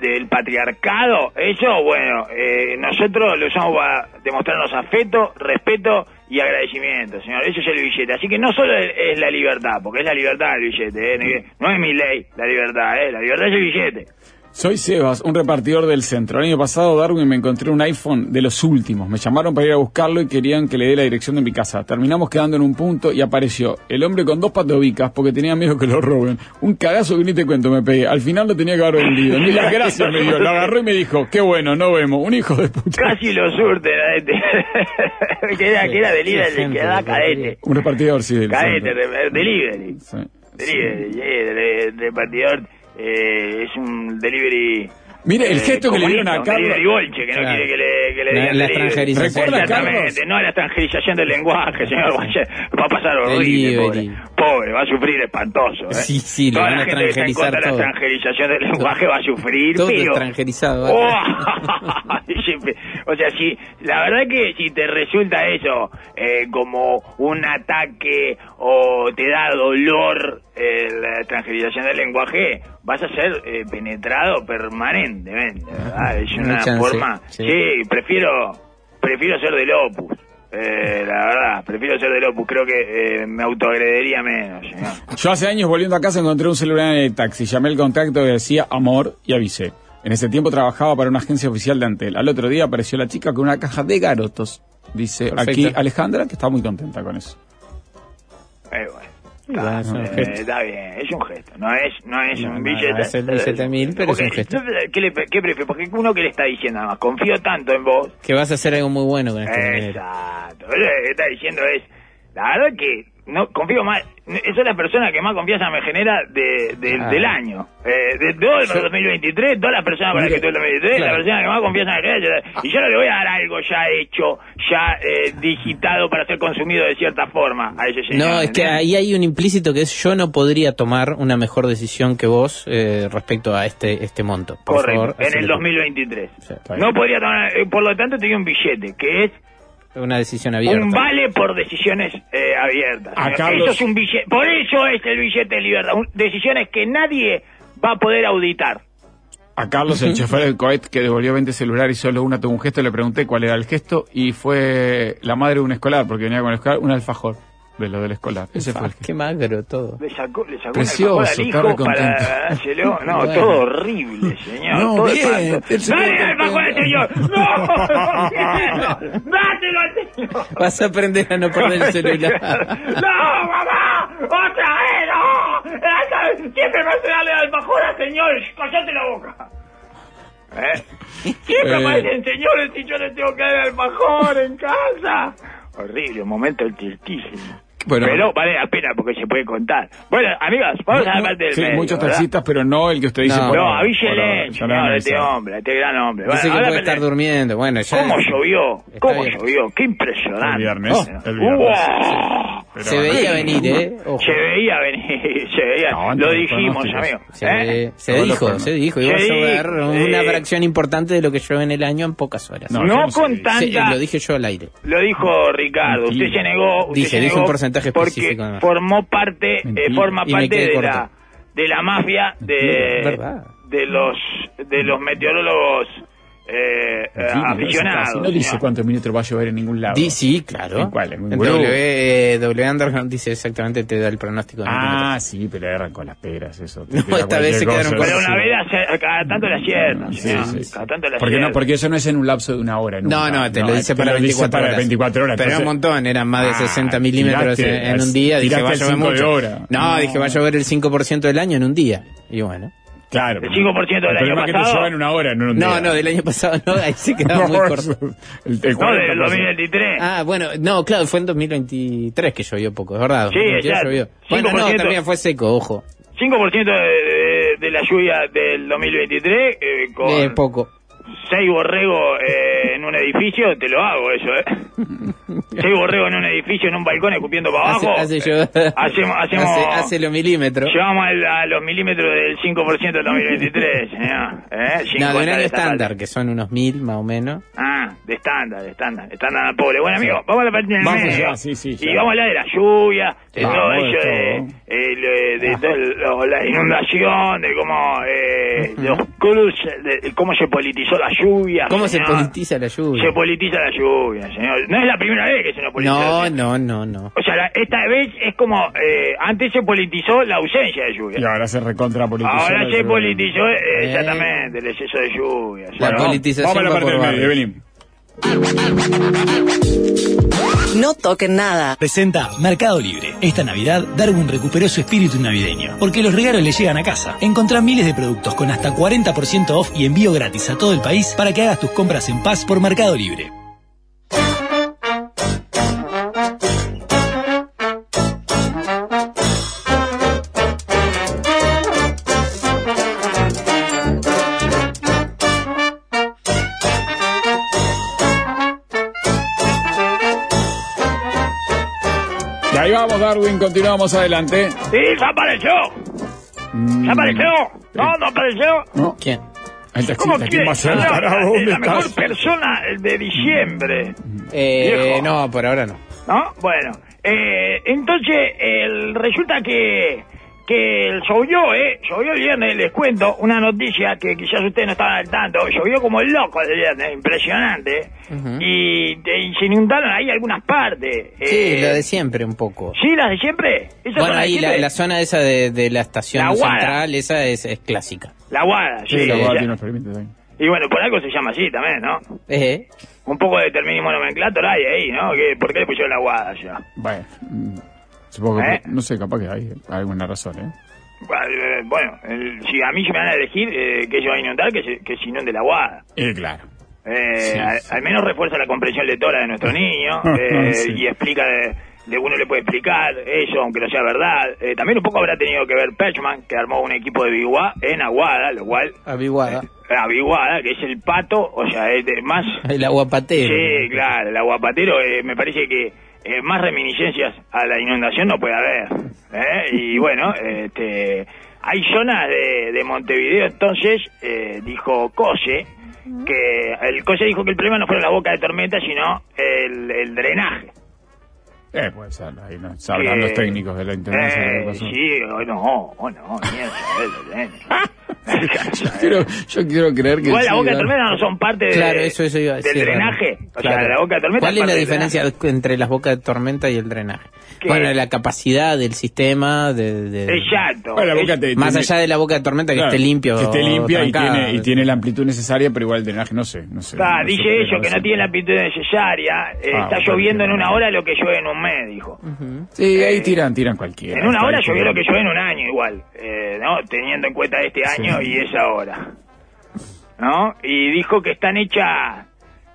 del patriarcado, eso, bueno, eh, nosotros lo usamos para demostrarnos afecto, respeto y agradecimiento, señor. Eso es el billete. Así que no solo es, la libertad, porque es la libertad el billete, ¿eh? no es mi ley la libertad, ¿eh? la libertad es el billete. Soy Sebas, un repartidor del centro. El año pasado, Darwin, me encontré un iPhone de los últimos. Me llamaron para ir a buscarlo y querían que le dé la dirección de mi casa. Terminamos quedando en un punto y apareció el hombre con dos patobicas porque tenía miedo que lo roben. Un cagazo que ni te cuento me pegué. Al final lo tenía que haber vendido. Ni las gracias me dio. Lo agarró y me dijo, qué bueno, no vemos. Un hijo de puta. Casi lo surte, la [LAUGHS] gente. [LAUGHS] que era, que era delivery, que da cadete. Un repartidor, sí. del Cadete, delivery. Sí. Delivery, de- de repartidor. Eh, es un delivery. Mire, el eh, gesto que le dieron a un Carlos. Delivery bolche, que no Claro. quiere que le, que le La- digan la delivery. extranjerización. ¿Recuerda, Exactamente, Carlos? no la extranjerización del lenguaje, señor Guache. Va a pasar horrible, pobre. Pobre, va a sufrir espantoso. ¿eh? Sí, sí, Toda van la a gente que está en contra de la todo. extranjerización del lenguaje va a sufrir, Todo pero... extranjerizado. Oh, [LAUGHS] o sea, si la verdad que si te resulta eso eh, como un ataque o te da dolor eh, la extranjerización del lenguaje, vas a ser eh, penetrado permanentemente, ¿verdad? Es No una chance, forma... sí. Sí, prefiero prefiero ser del Opus. Eh, la verdad, prefiero ser del Opus. Creo que eh, me autoagredería menos, señor. Yo hace años volviendo a casa encontré un celular en el taxi, llamé el contacto que decía amor y avisé. En ese tiempo trabajaba para una agencia oficial de Antel. Al otro día apareció la chica con una caja de garotos. Dice Perfecto. aquí Alejandra, que está muy contenta con eso. Eh, bueno. Bueno, es un Eh, gesto. está bien, es un gesto, no es, no es No, un billete. no es el billete mil, pero es un gesto. ¿Qué, le, qué prefiere? Porque uno que le está diciendo, además, confío tanto en vos. Que vas a hacer algo muy bueno con este dinero. Exacto. Lo que está diciendo es, la verdad que no confío más, esa es la persona que más confianza me genera de, de- Ah. del año. Eh, de todo el 2023, todas las personas para las que tuve el 2023, Claro. la persona que más confianza me genera. Y yo no le voy a dar algo ya hecho, ya eh, digitado para ser consumido de cierta forma a ese señor. No, es que ahí hay un implícito que es yo no podría tomar una mejor decisión que vos eh, respecto a este este monto. Por Correcto, favor, en el hacelo. 2023. Sí, no podría tomar, eh, por lo tanto, tenía un billete, que es Una decisión abierta. un vale por decisiones eh, abiertas. A señor. Carlos- Eso es un billete, por eso es el billete de libertad. Un- decisiones que nadie va a poder auditar. A Carlos, el chofer del cohet que devolvió 20 celulares y solo una tuvo un gesto, le pregunté cuál era el gesto y fue la madre de un escolar, porque venía con el escolar, un alfajor de lo del escolar. [LAUGHS] Ese fue el gesto. Qué magro todo. Le sacó, le sacó Precioso, un alfajor al está hijo para dárselo. No, Bueno. todo horrible, señor. No, todo bien, se ¡Dale el alfajor al señor! [LAUGHS] ¡No! ¡Dátelo al señor! Vas a aprender a no perder el celular. [LAUGHS] ¡No, mamá! ¡Otra vez, no! Siempre me hace darle al alfajor al señor. ¡Cállate la boca! ¿Eh? Siempre Eh. aparecen señores y yo le tengo que dar el alfajor en casa. Horrible, un momento tristísimo. Bueno, pero vale la pena porque se puede contar. Bueno, amigas, vamos a Mu- hablar del sí, medio, muchos taxistas, pero no el que usted dice No. por No, avísele, señor, han este hombre, este gran hombre. Dice que Bueno, puede háblame estar durmiendo. Bueno, ya. ¿Cómo llovió? ¿Cómo llovió? Qué impresionante. El viernes, Oh. el viernes. Pero Se veía venir, ¿eh? Ojo. Se veía venir, [LAUGHS] se veía. No, Lo dijimos, amigo. Se, ¿Eh? se dijo, se dijo. Se Iba a llover una fracción importante de lo que llueve en el año en pocas horas. No, No ¿cómo se con tanta... Sí, lo dije yo al aire. Lo dijo Ricardo, usted Mentira. se negó, usted Dije, se dije un porcentaje porque específico, además. formó parte, eh, forma parte de corto. la de la mafia de de los de los meteorólogos eh, eh, no, aficionados. casi No dice cuántos minutos va a llover en ningún lado. Di- sí, claro. ¿En cuál? ¿En En? W, W Underground dice exactamente, te da el pronóstico. de Ah, sí, pero erran con las peras, eso. [LAUGHS] No, esta vez se quedaron cosa. Pero Sí. una vez hace- cada tanto la aciertan, Sí, sí, sí. cada tanto la Porque, no, porque eso no es en un lapso de una hora. No, nunca. no, te lo dice para lo dice 24 para horas. 24 horas. Pero era un entonces- montón, eran más de Ah, 60 milímetros en, en un día. Dije, va a llover mucho. No. dije, va a llover el 5% del año en un día. Y bueno. Claro. El 5% del El año problema es que te pasado. lleva en una hora, no en un No, día. no, del año pasado no, ahí se quedaba [LAUGHS] muy corto. el, el No, 40%. del 2023. Ah, bueno, no, claro, fue en 2023 que llovió poco, es verdad. Sí, 2022 exacto. llovió. Bueno, no, 5%. también fue seco, ojo. 5% de, de- de la lluvia del 2023 eh, con Eh, poco. Seis borregos eh, en, un edificio, te lo hago eso, ¿eh? Si hay borrego en un edificio, en un balcón, escupiendo para abajo. hace yo- Hacemos, hacemos, hace, hace los milímetros. Llevamos a, los milímetros del 5% del 2023, señor. ¿Eh? No, de un 50 año de esta estándar, que son unos mil más o menos. Ah, de estándar, de estándar. Estándar al pobre. Bueno, amigo, vamos a la parte del Vamos medio. ya, sí, sí, ya. Y vamos a hablar de la lluvia, de Vamos, todo de ello, de, de, todo lo- la inundación, de cómo eh, los cruces, de cómo se politizó la lluvia. ¿Cómo se señor. politiza la lluvia? Se politiza la lluvia, señor. No es la primera vez que se nos politiza. No, lluvia. no, no, no. O sea, la- esta vez es como, eh, antes se politizó la ausencia de lluvia. Y ahora se recontra politizó. Ahora la se lluvia. politizó eh, Eh. exactamente el exceso de lluvia. La politización Vamos a la parte por del medio, barrios. Evelyn. No toquen nada. Presenta Mercado Libre. Esta Navidad, Darwin recuperó su espíritu navideño, porque los regalos le llegan a casa. Encontrá miles de productos con hasta 40% off y envío gratis a todo el país para que hagas tus compras en paz por Mercado Libre. Darwin, continuamos adelante. Sí, ya apareció. ¿Ya apareció? No, no apareció. ¿No? ¿Quién? Ahí está, ¿Cómo ¿quién va a ser? Carajo, la, ¿dónde la mejor estás? persona de diciembre. Eh, no, por ahora no. ¿No? Bueno, eh, entonces el, resulta que que llovió, ¿eh? Llovió el viernes, les cuento una noticia que quizás ustedes no estaban al tanto. Llovió como el loco el viernes, impresionante. Y, y se inundaron ahí algunas partes. Sí, Eh, lo de siempre un poco. ¿Sí, las de siempre? ¿Esas son Bueno, ahí la, la zona esa de, de la estación La central, esa es, es clásica. La guada, sí. Sí, la guada tiene unos permisos ahí. Y bueno, por algo se llama así también, ¿no? Eh, Un poco de determinismo nomenclator hay ahí, ¿no? Que, ¿Por qué le pusieron la guada ya? Bueno, mm, supongo que, ¿Eh? no sé, capaz que hay alguna razón, ¿eh? Eh, Bueno, el- si a mí se me van a elegir eh, que yo va a inundar, que se, que se inunde la guada. Eh, claro. Eh, Sí, al, sí. al menos refuerza la comprensión lectora de nuestro niño [LAUGHS] eh, Sí. y explica, de, de uno le puede explicar eso, aunque no sea verdad. Eh, también un poco habrá tenido que ver Perchman, que armó un equipo de Biguá en Aguada, lo cual, aviguada. eh, Abiguada, que es el pato, o sea, es de más... El aguapatero. Sí, claro, el aguapatero eh, me parece que eh, más reminiscencias a la inundación no puede haber. ¿eh? Y bueno, este, hay zonas de, de Montevideo, entonces, eh, dijo Cose, que el Cose dijo que el problema no fue la boca de tormenta, sino el, el drenaje. Eh, pues ahí no, sabrán Que- los técnicos de la intendencia de Eh, pasó. sí, o no, o no, mierda, yo, quiero, yo quiero creer que Igual la boca de ¿no? tormenta no son parte de, Claro, eso, eso iba a decir. del drenaje. O sea, Claro. la boca de tormenta ¿Cuál es la diferencia drenaje. entre las bocas de tormenta y el drenaje? Que- Bueno, la capacidad del sistema de... de- Exacto. Bueno, la boca Es- te- Más tiene- allá de la boca de tormenta que claro, esté limpio. Que esté limpia y tiene, y tiene la amplitud necesaria, pero igual el drenaje no sé. No sé no dice eso, que no tiene la amplitud necesaria. eh, Ah, está bueno, lloviendo en una hora lo que llueve en un mes, dijo. Sí, ahí tiran, tiran cualquiera. En una Está hora llovió lo que llueve en un año igual, eh, ¿no? Teniendo en cuenta este año y esa hora. ¿No? Y dijo que están hechas...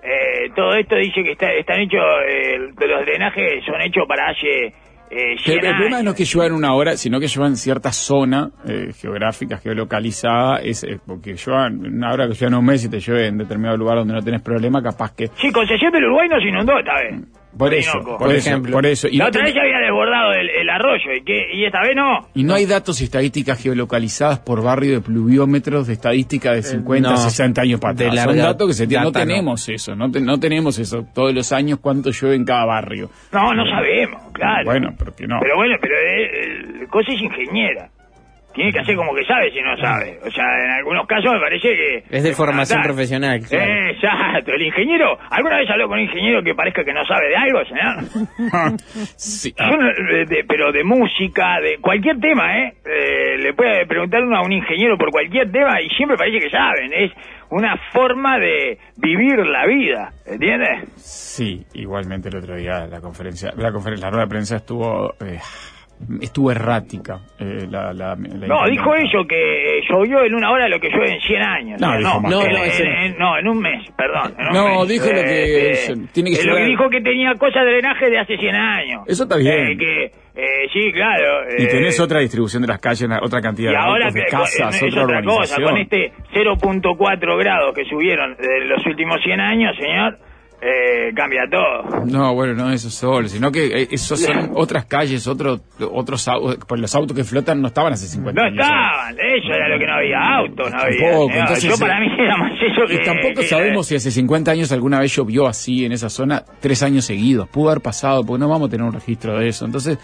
eh, todo esto dice que está, están hechos... eh, los drenajes son hechos para hace... Eh, Que 100 el problema no es que llueva en una hora, sino que llueva en cierta zona eh, geográfica, geolocalizada, es, eh, porque llueva en una hora que llueva en un mes y te llueve en determinado lugar donde no tenés problema, capaz que... Sí, Concesión del Uruguay no se inundó esta vez. Por eso, Orinoco. por, Por eso, ejemplo. por eso. Y La no, otra vez se había desbordado el, el arroyo y, que, y esta vez no. y no hay datos y estadísticas geolocalizadas por barrio de pluviómetros de estadística de 50, Eh, no, 60 años para atrás. Son datos que se tienen. No tenemos eso, no, te- no tenemos eso. Todos los años cuánto llueve en cada barrio. No, no sabemos, claro. Bueno, pero que no. Pero bueno, pero el, el cosa es ingeniera. Tiene que hacer como que sabe si no sabe. O sea, en algunos casos me parece que... Es de formación matar. profesional, claro. Exacto. El ingeniero... ¿Alguna vez habló con un ingeniero que parezca que no sabe de algo, señor? [LAUGHS] Sí, Yo no- de- de- pero de música, de cualquier tema, ¿eh? Eh, Le puede preguntar uno a un ingeniero por cualquier tema y siempre parece que saben. Es una forma de vivir la vida, ¿entiendes? sí, igualmente el otro día la conferencia, la conferencia, la rueda de prensa estuvo, eh, estuvo errática. eh, la, la- la No, dijo eso, que eh, llovió en una hora lo que llueve en 100 años. No, O sea, dijo no, en, no, ese en- no. en- no, en un mes, perdón. en un No, mes. dijo lo que se- tiene que eh, lo que dijo que tenía cosas de drenaje de hace 100 años. Eso está bien. Eh, que, eh, sí, claro. Y eh, tenés otra distribución de las calles, otra cantidad y de, ahora de que casas, otra otra cosa, con este 0.4 grados que subieron de los últimos 100 años, señor, eh, cambia todo. No, bueno, no eso solo, sino que eh, esos son [LAUGHS] otras calles, otro, otros au- pues los autos que flotan no estaban hace 50 No años. estaban, eso era lo que no había, auto no había. Tampoco, entonces, Yo para mí era más eso que... Y tampoco que- sabemos si hace 50 años alguna vez llovió así en esa zona tres años seguidos. Pudo haber pasado, porque no vamos a tener un registro de eso. Entonces,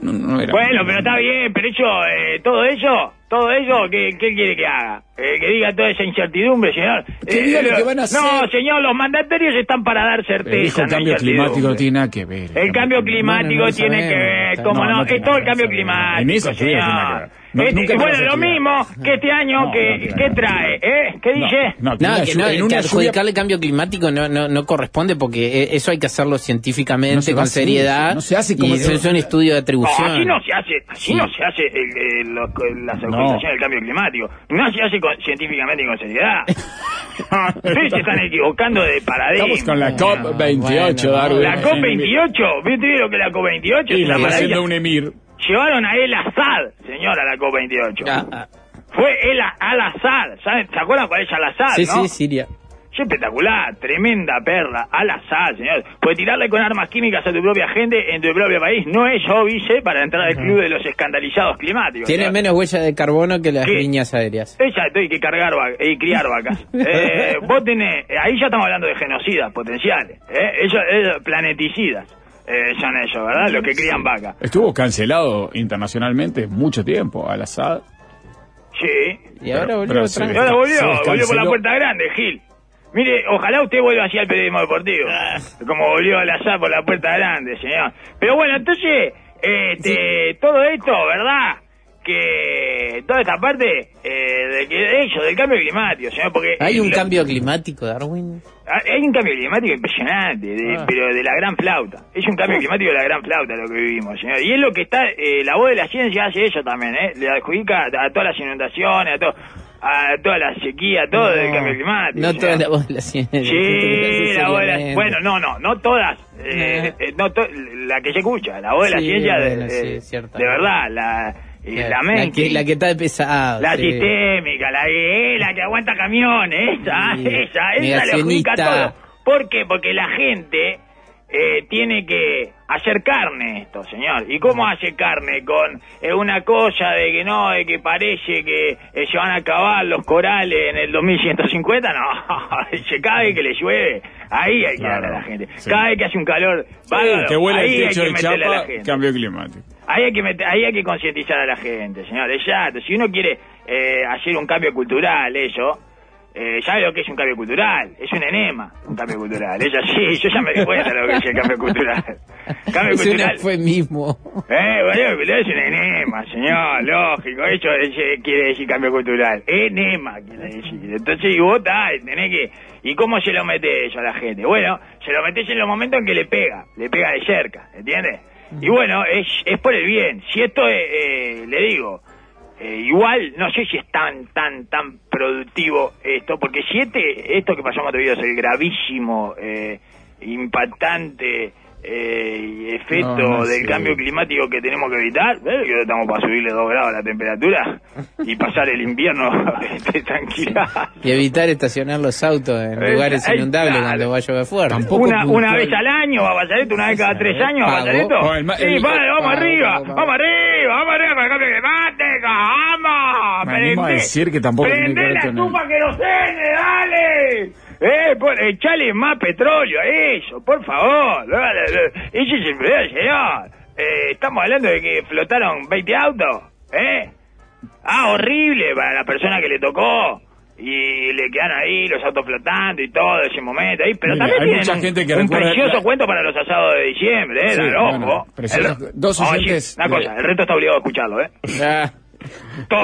no, no era. Bueno, pero está bien, pero eso, eh, todo eso, todo eso, ¿qué, qué quiere que haga? Eh, que diga toda esa incertidumbre, señor. Que Eh, diga lo que van a No, hacer. señor, los mandatarios están para dar certeza. dijo, el no cambio climático no tiene nada que ver. El cambio climático no tiene sabemos. que ver, No, cómo no, no es todo el cambio climático. En eso sí no tiene que señor. ver. No, Este, bueno, lo mismo que este año No, que, no tiene ¿qué nada que trae? ¿Eh? ¿Qué dice? No, que, en que una adjudicarle lluvia- el cambio climático no, no, no corresponde porque eh, eso hay que hacerlo científicamente, No se va con seriedad. no se hace como y eso es un estudio de No, atribución. así no se hace, así Sí. no se hace el- el- autorizaciones del cambio climático. No se hace con- científicamente y con seriedad. [LAUGHS] Ustedes se están equivocando de paradigma. Estamos con la No, COP28, bueno, Darwin. La COP28, ¿viste lo que la COP28? Y Es la haciendo un emir. Llevaron a El Assad, señora, a la COP28. Ah, ah. Fue El Al ¿saben? ¿Se acuerdan cuál es Al Assad, Sí, no? sí, Siria. Es espectacular, tremenda perla, Al Assad, señor. Pues tirarle con armas químicas a tu propia gente en tu propio país no es obvise para entrar al club de los escandalizados climáticos. Tiene menos huella de carbono que las ¿Qué? líneas aéreas. Exacto, hay que cargar y criar vacas. [LAUGHS] Eh, vos tenés, ahí ya estamos hablando de genocidas potenciales. ¿eh? Ellos, ellos planeticidas eh, son ellos, ¿verdad? Los que crían vacas. Estuvo cancelado internacionalmente mucho tiempo al Assad. Sí. Y ahora Pero- volvió pero se ahora volvió, volvió por la puerta grande, Gil. Mire, ojalá usted vuelva así al periodismo deportivo. Como volvió al azar por la puerta grande, señor. Pero bueno, entonces, este, todo esto, ¿verdad? Que toda esta parte eh, de que ellos, del cambio climático, señor, porque... Hay un lo- cambio climático, Darwin. Hay un cambio climático impresionante, de- Ah. pero de la gran flauta. Es un cambio climático de la gran flauta lo que vivimos, señor. Y es lo que está, eh, la voz de la ciencia hace eso también, ¿eh? Le adjudica a todas las inundaciones, a, to- a toda la sequía, todo del cambio climático. No señor. toda la voz de la ciencia. Sí, la voz de la. Bueno, no, no, no todas. eh, Eh. eh, no to- la que se escucha, la voz de la Sí, ciencia, de, sí, de- de verdad, la, y la mente. que, la que está de pesado. La sí. sistémica, la, que- la que aguanta camiones, esa, Sí. esa, esa le adjudica todo. ¿Por qué? Porque la gente eh, tiene que hacer carne esto, señor. ¿Y cómo hace carne? Con eh, una cosa de que no, de que parece que eh, se van a acabar los corales en el 2150, [LAUGHS] no, [LAUGHS] cada vez que le llueve, ahí hay que Claro, darle a la gente. sí. Cada vez que hace un calor, bárbaro, que huele ahí el hay techo que de meterle a la chapa, gente. cambio climático. Ahí hay que meter- ahí hay que concientizar a la gente, señor. Exacto. Si uno quiere eh, hacer un cambio cultural, eso, eh, ¿sabe lo que es un cambio cultural? Es un enema, un cambio cultural. Ella sí, yo ya me di cuenta de lo que es el cambio cultural. Cambio Es un cultural. eufemismo. Eh, boludo, pero es un enema, señor, lógico. Eso es- quiere decir cambio cultural. Enema quiere decir. Entonces, y vos tal, tenés que. ¿Y cómo se lo mete eso a la gente? Bueno, se lo metés en los momentos en que le pega, le pega de cerca, ¿entiendes? Y bueno, es, es por el bien. Si esto es, eh, le digo, eh, igual no sé si es tan, tan, tan productivo esto, porque si este, esto que pasó en Montevideo es el gravísimo, eh, impactante eh, efecto No, no del sé. cambio climático que tenemos que evitar, ¿ves? que estamos para subirle dos grados la temperatura y pasar el invierno [LAUGHS] este, tranquila. Y evitar estacionar los autos en Eh, lugares inundables está. cuando va a llover fuerte. Tampoco Una, una vez al año va a pasar esto, una vez cada tres años va a pasar Pago. esto. No, el ma- sí, vale, vamos pago, arriba, vamos arriba, vamos arriba con el cambio climático, vamos. Me animo a Prende- decir que tampoco tiene que ver la el- dale. Eh, pon, echale más petróleo a eso, por favor. Ese es el problema, señor. Eh, estamos hablando de que flotaron 20 autos, ¿eh? Ah, horrible para la persona que le tocó. Y le quedan ahí los autos flotando y todo ese momento ahí. Pero Mira, también hay tienen mucha gente que un precioso la- cuento para los asados de diciembre, ¿eh? Sí, Dale, ojo. bueno, precioso- El- dos a oyentes Una de- cosa, el resto está obligado a escucharlo, ¿eh? [LAUGHS] Todo,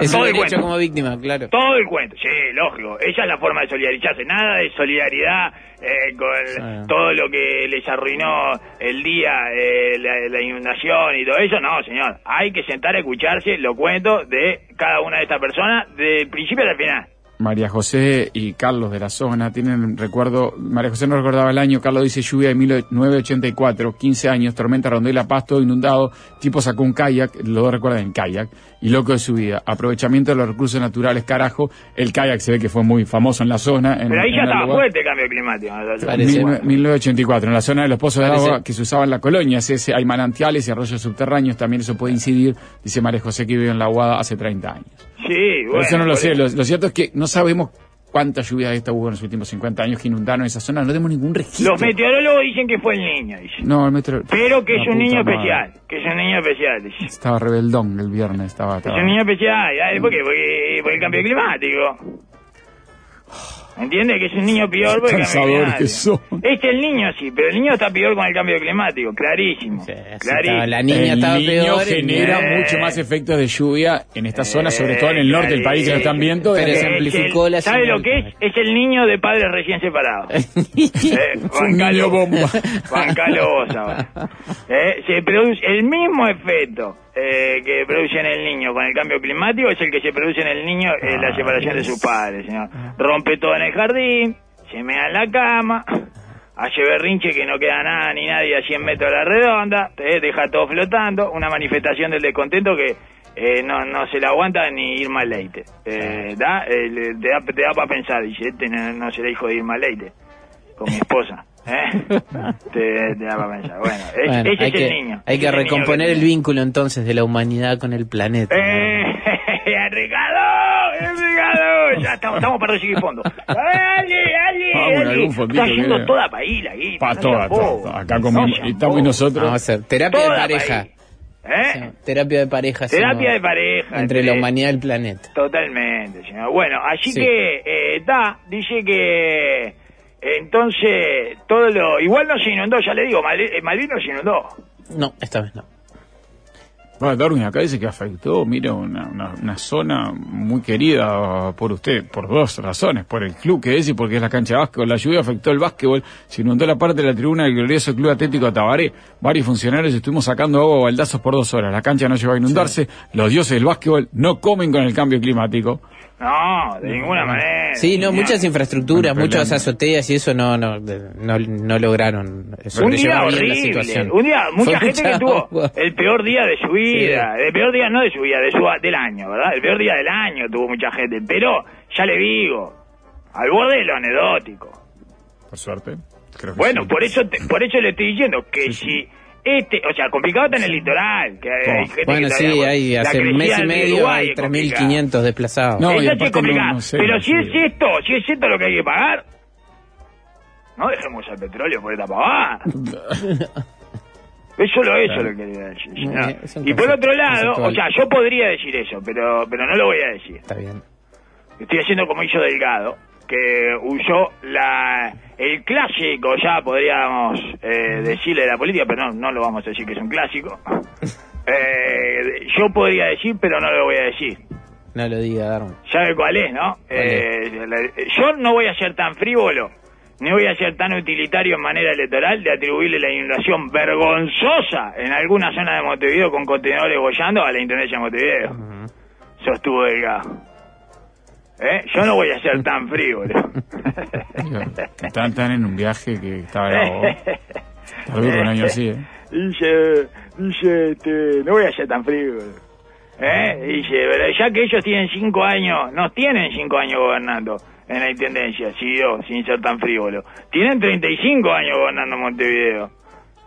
Es todo un el cuento. como víctima, claro. Todo el cuento, sí, lógico. Esa es la forma de solidarizarse. Nada de solidaridad eh, con todo lo que les arruinó el día, eh, la, la inundación y todo eso. No, señor. Hay que sentar a escucharse los cuentos de cada una de estas personas, del principio hasta el final. María José y Carlos de la zona tienen recuerdo, María José no recordaba el año, Carlos dice lluvia de 1984, 15 años, tormenta rondela, pasto inundado, tipo sacó un kayak, dos recuerdan el kayak, y loco de su vida, aprovechamiento de los recursos naturales, carajo, el kayak se ve que fue muy famoso en la zona. en- Pero ahí en ya estaba lugar. fuerte el cambio climático. Mil- 1984, en la zona de los pozos de agua que se usaban en la colonia, ese, hay manantiales y arroyos subterráneos, también eso puede incidir, dice María José que vive en la Aguada hace 30 años. Sí, Por bueno. eso no lo sé, lo cierto es que no sabemos cuánta lluvia de esta hubo en los últimos 50 años que inundaron esa zona, no tenemos ningún registro. Los meteorólogos dicen que fue el niño, dicen. No, el metro... Pero que es un niño madre. especial, que es un niño especial, dice. Estaba rebeldón el viernes, estaba... Es estaba- un niño especial, ¿sabes por qué? Porque por el cambio climático. [SIGHS] [LAUGHS] ¿Entiendes? Que es un niño peor por el cambio Cansador climático. que son. Es el niño sí, pero el niño está peor con el cambio climático, clarísimo. Sí, clarísimo. estaba- la niña el estaba niño peor. genera Eh. mucho más efectos de lluvia en esta zona, sobre todo en el Eh, norte del país que lo están viendo. Pero eh, se Es amplificó el- la ¿Sabe lo que es? Es el niño de padres recién separados. [LAUGHS] Eh, un Juan niño Carlos- bomba. Ahora. Eh, se produce el mismo efecto eh, que produce en el niño con el cambio climático es el que se produce en el niño en la separación de sus padres, señor. Rompe todo en el jardín, se mea en la cama, hace berrinche que no queda nada ni nadie a 100 metros a la redonda, eh, deja todo flotando, una manifestación del descontento que eh, no, no se la aguanta ni Irma Leite. Eh, da, Eh, te da, te da para pensar, dice, este no, no será hijo de Irma Leite, con mi esposa. ¿Eh? [LAUGHS] te, te da para pensar. Bueno, es- Bueno, ese hay es que, el niño. hay que recomponer que el vínculo entonces de la humanidad con el planeta. ¿no? ¡Eh! [LAUGHS] ¡Ricardo! ¡Eh, Ricardo! Ya estamos, estamos para recibir fondo. Ali! algún fondito Está yendo toda para ahí la guita. Pa, no toda. Acá No y estamos y nosotros. Vamos a hacer terapia de Toda pareja. ¿Eh? Terapia de pareja. Terapia de pareja. Entre la humanidad y el planeta. Totalmente, señor. Bueno, así Sí. que eh, está, dice que eh, entonces todo lo... Igual no se inundó, ya le digo, eh, Malvin no se inundó. No, esta vez no. Bueno, Darwin acá dice que afectó, mira, una, una, una zona muy querida por usted, por dos razones, por el club que es y porque es la cancha de básquetbol. La lluvia afectó el básquetbol, se inundó la parte de la tribuna del glorioso Club Atlético Tabaré. Varios funcionarios estuvimos sacando agua a baldazos por dos horas. La cancha no llegó a inundarse, los dioses del básquetbol no comen con el cambio climático. No, de ninguna manera. Sí, no, muchas infraestructuras, Bueno, muchas azoteas y eso no no, no, no lograron Un día bien la horrible, situación. un día, mucha Fue gente que tuvo el peor día de su vida, el peor día no de su vida, de su, del año, ¿verdad? El peor día del año tuvo mucha gente, pero ya le digo, al borde de lo anecdótico. Por suerte. Creo que Bueno, sí. por eso te- por eso le estoy diciendo que si este, o sea, complicado está en el litoral, que hay, hay gente Bueno, que sí, hay hace un mes y medio hay es complicada. 3.500 desplazados. No, y Eso sí es complicado. no- no sé, pero no si es esto, si es esto lo que hay que pagar, no dejemos el petróleo por esta pavada. Es solo eso lo que quería decir. Y por otro lado, conceptual. o sea, yo podría decir eso, pero, pero no lo voy a decir. Está bien. Estoy haciendo como hizo Delgado, que usó la el clásico, ya podríamos eh, decirle de la política, pero no, no lo vamos a decir que es un clásico. [LAUGHS] Eh, yo podría decir, pero no lo voy a decir. No lo diga, Darwin. ¿Sabe cuál es, no? Eh, la- yo no voy a ser tan frívolo, ni voy a ser tan utilitario en manera electoral de atribuirle la inundación vergonzosa en alguna zona de Montevideo con contenedores bollando a la Intendencia de Montevideo. Sostuvo Delgado. ¿Eh? Yo no voy a ser tan frívolo. [LAUGHS] Están tan en un viaje que estaba bravo. Está duro un año así, ¿eh? Dice, dice, este, no voy a ser tan frívolo. ¿Eh? Dice, pero ya que ellos tienen cinco años, no tienen cinco años gobernando en la intendencia, siguió sin ser tan frívolo. Tienen 35 años gobernando Montevideo.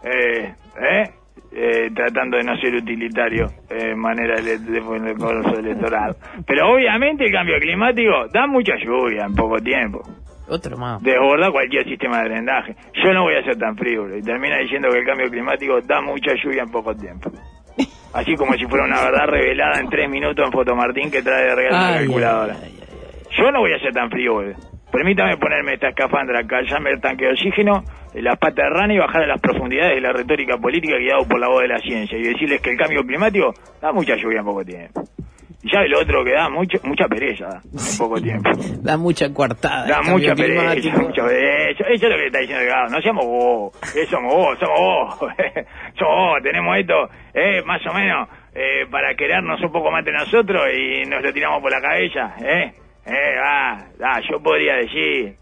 Eh, ¿eh? Eh, tratando de no ser utilitario eh, manera ele- de, de, de electoral. Pero obviamente el cambio climático da mucha lluvia en poco tiempo Otro más. desborda cualquier sistema de drenaje. Yo no voy a ser tan frívolo y termina diciendo que el cambio climático da mucha lluvia en poco tiempo. Así como si fuera una verdad revelada en tres minutos en Fotomartín que trae de regalo Ay, calculadora. ay, ay, ay. Yo no voy a ser tan frívolo. Permítame ponerme esta escafandra, callarme el tanque de oxígeno, las patas de rana y bajar a las profundidades de la retórica política guiado por la voz de la ciencia y decirles que el cambio climático da mucha lluvia en poco tiempo. Y ya el otro que da mucho, mucha pereza da, en poco tiempo. [LAUGHS] Da mucha coartada. Da mucha pereza, mucha pereza. Eso es lo que está diciendo el Gado. No seamos vos. Eh, somos vos, somos vos. [LAUGHS] somos vos. Tenemos esto, eh, más o menos, eh, para querernos un poco más entre nosotros y nos lo tiramos por la cabeza. Eh, eh, ah, ah, yo podría decir.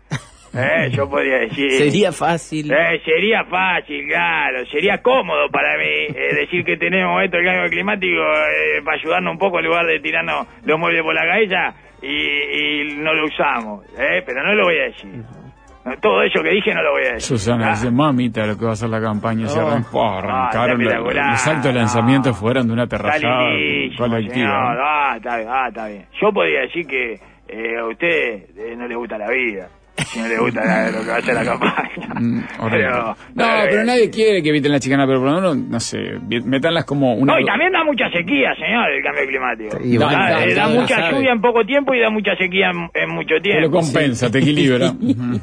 Eh, yo podría decir. Sería fácil. Eh, sería fácil, claro, sería cómodo para mí eh, decir que tenemos esto, el cambio climático, eh, para ayudarnos un poco en lugar de tirarnos los muebles por la cabeza y, y no lo usamos, eh, pero no lo voy a decir. No, todo eso que dije no lo voy a decir. Susana Ah, dice, mamita, lo que va a ser la campaña. Se Oh. arran- oh, arrancaron Ah, los, espectacular. los actos de lanzamiento fueron de una terrazada lindísimo, colectiva. señor. Ah, está, bien, ah, está bien. Yo podría decir que eh, a usted eh, no le gusta la vida, si no le gusta la- lo que va a ser la campaña. [LAUGHS] Mm. Pero- no, eh, pero nadie quiere que eviten la chicana, pero por lo menos, no sé, metanlas como una... No, y también da mucha sequía, señor, el cambio climático. Da, eh, da mucha sabe. lluvia en poco tiempo y da mucha sequía en, en mucho Te tiempo. lo compensa, te equilibra. [LAUGHS] Ujú.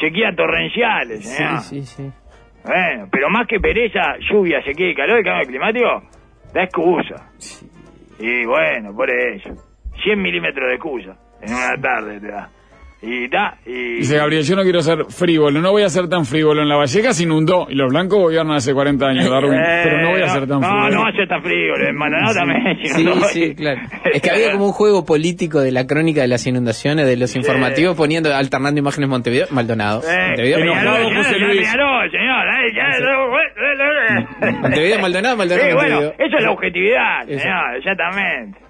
Sequías torrenciales, Sí, señor. sí, sí. Bueno, pero más que pereza, lluvia, sequía y calor, el cambio climático, da excusa. Y bueno, por eso. 100 milímetros de excusa en una tarde te da. Y da, y... Dice Gabriel, yo no quiero ser frívolo, no voy a ser tan frívolo. En La Valleja se inundó y los blancos gobiernan hace 40 años, Darwin, Eh, pero no voy a ser tan no, frívolo. No, no va a ser tan frío, en Maldonado también. si Sí, no, sí, claro. Es que había como un juego político de la crónica de las inundaciones, de los informativos, poniendo, alternando imágenes Montevideo, Maldonado. Eh, Montevideo, enojado, Peñarol, José ya, Luis. Peñarol, señor, ya, Montevideo, Maldonado, Maldonado, Sí, bueno, eso es la objetividad, señor, exactamente.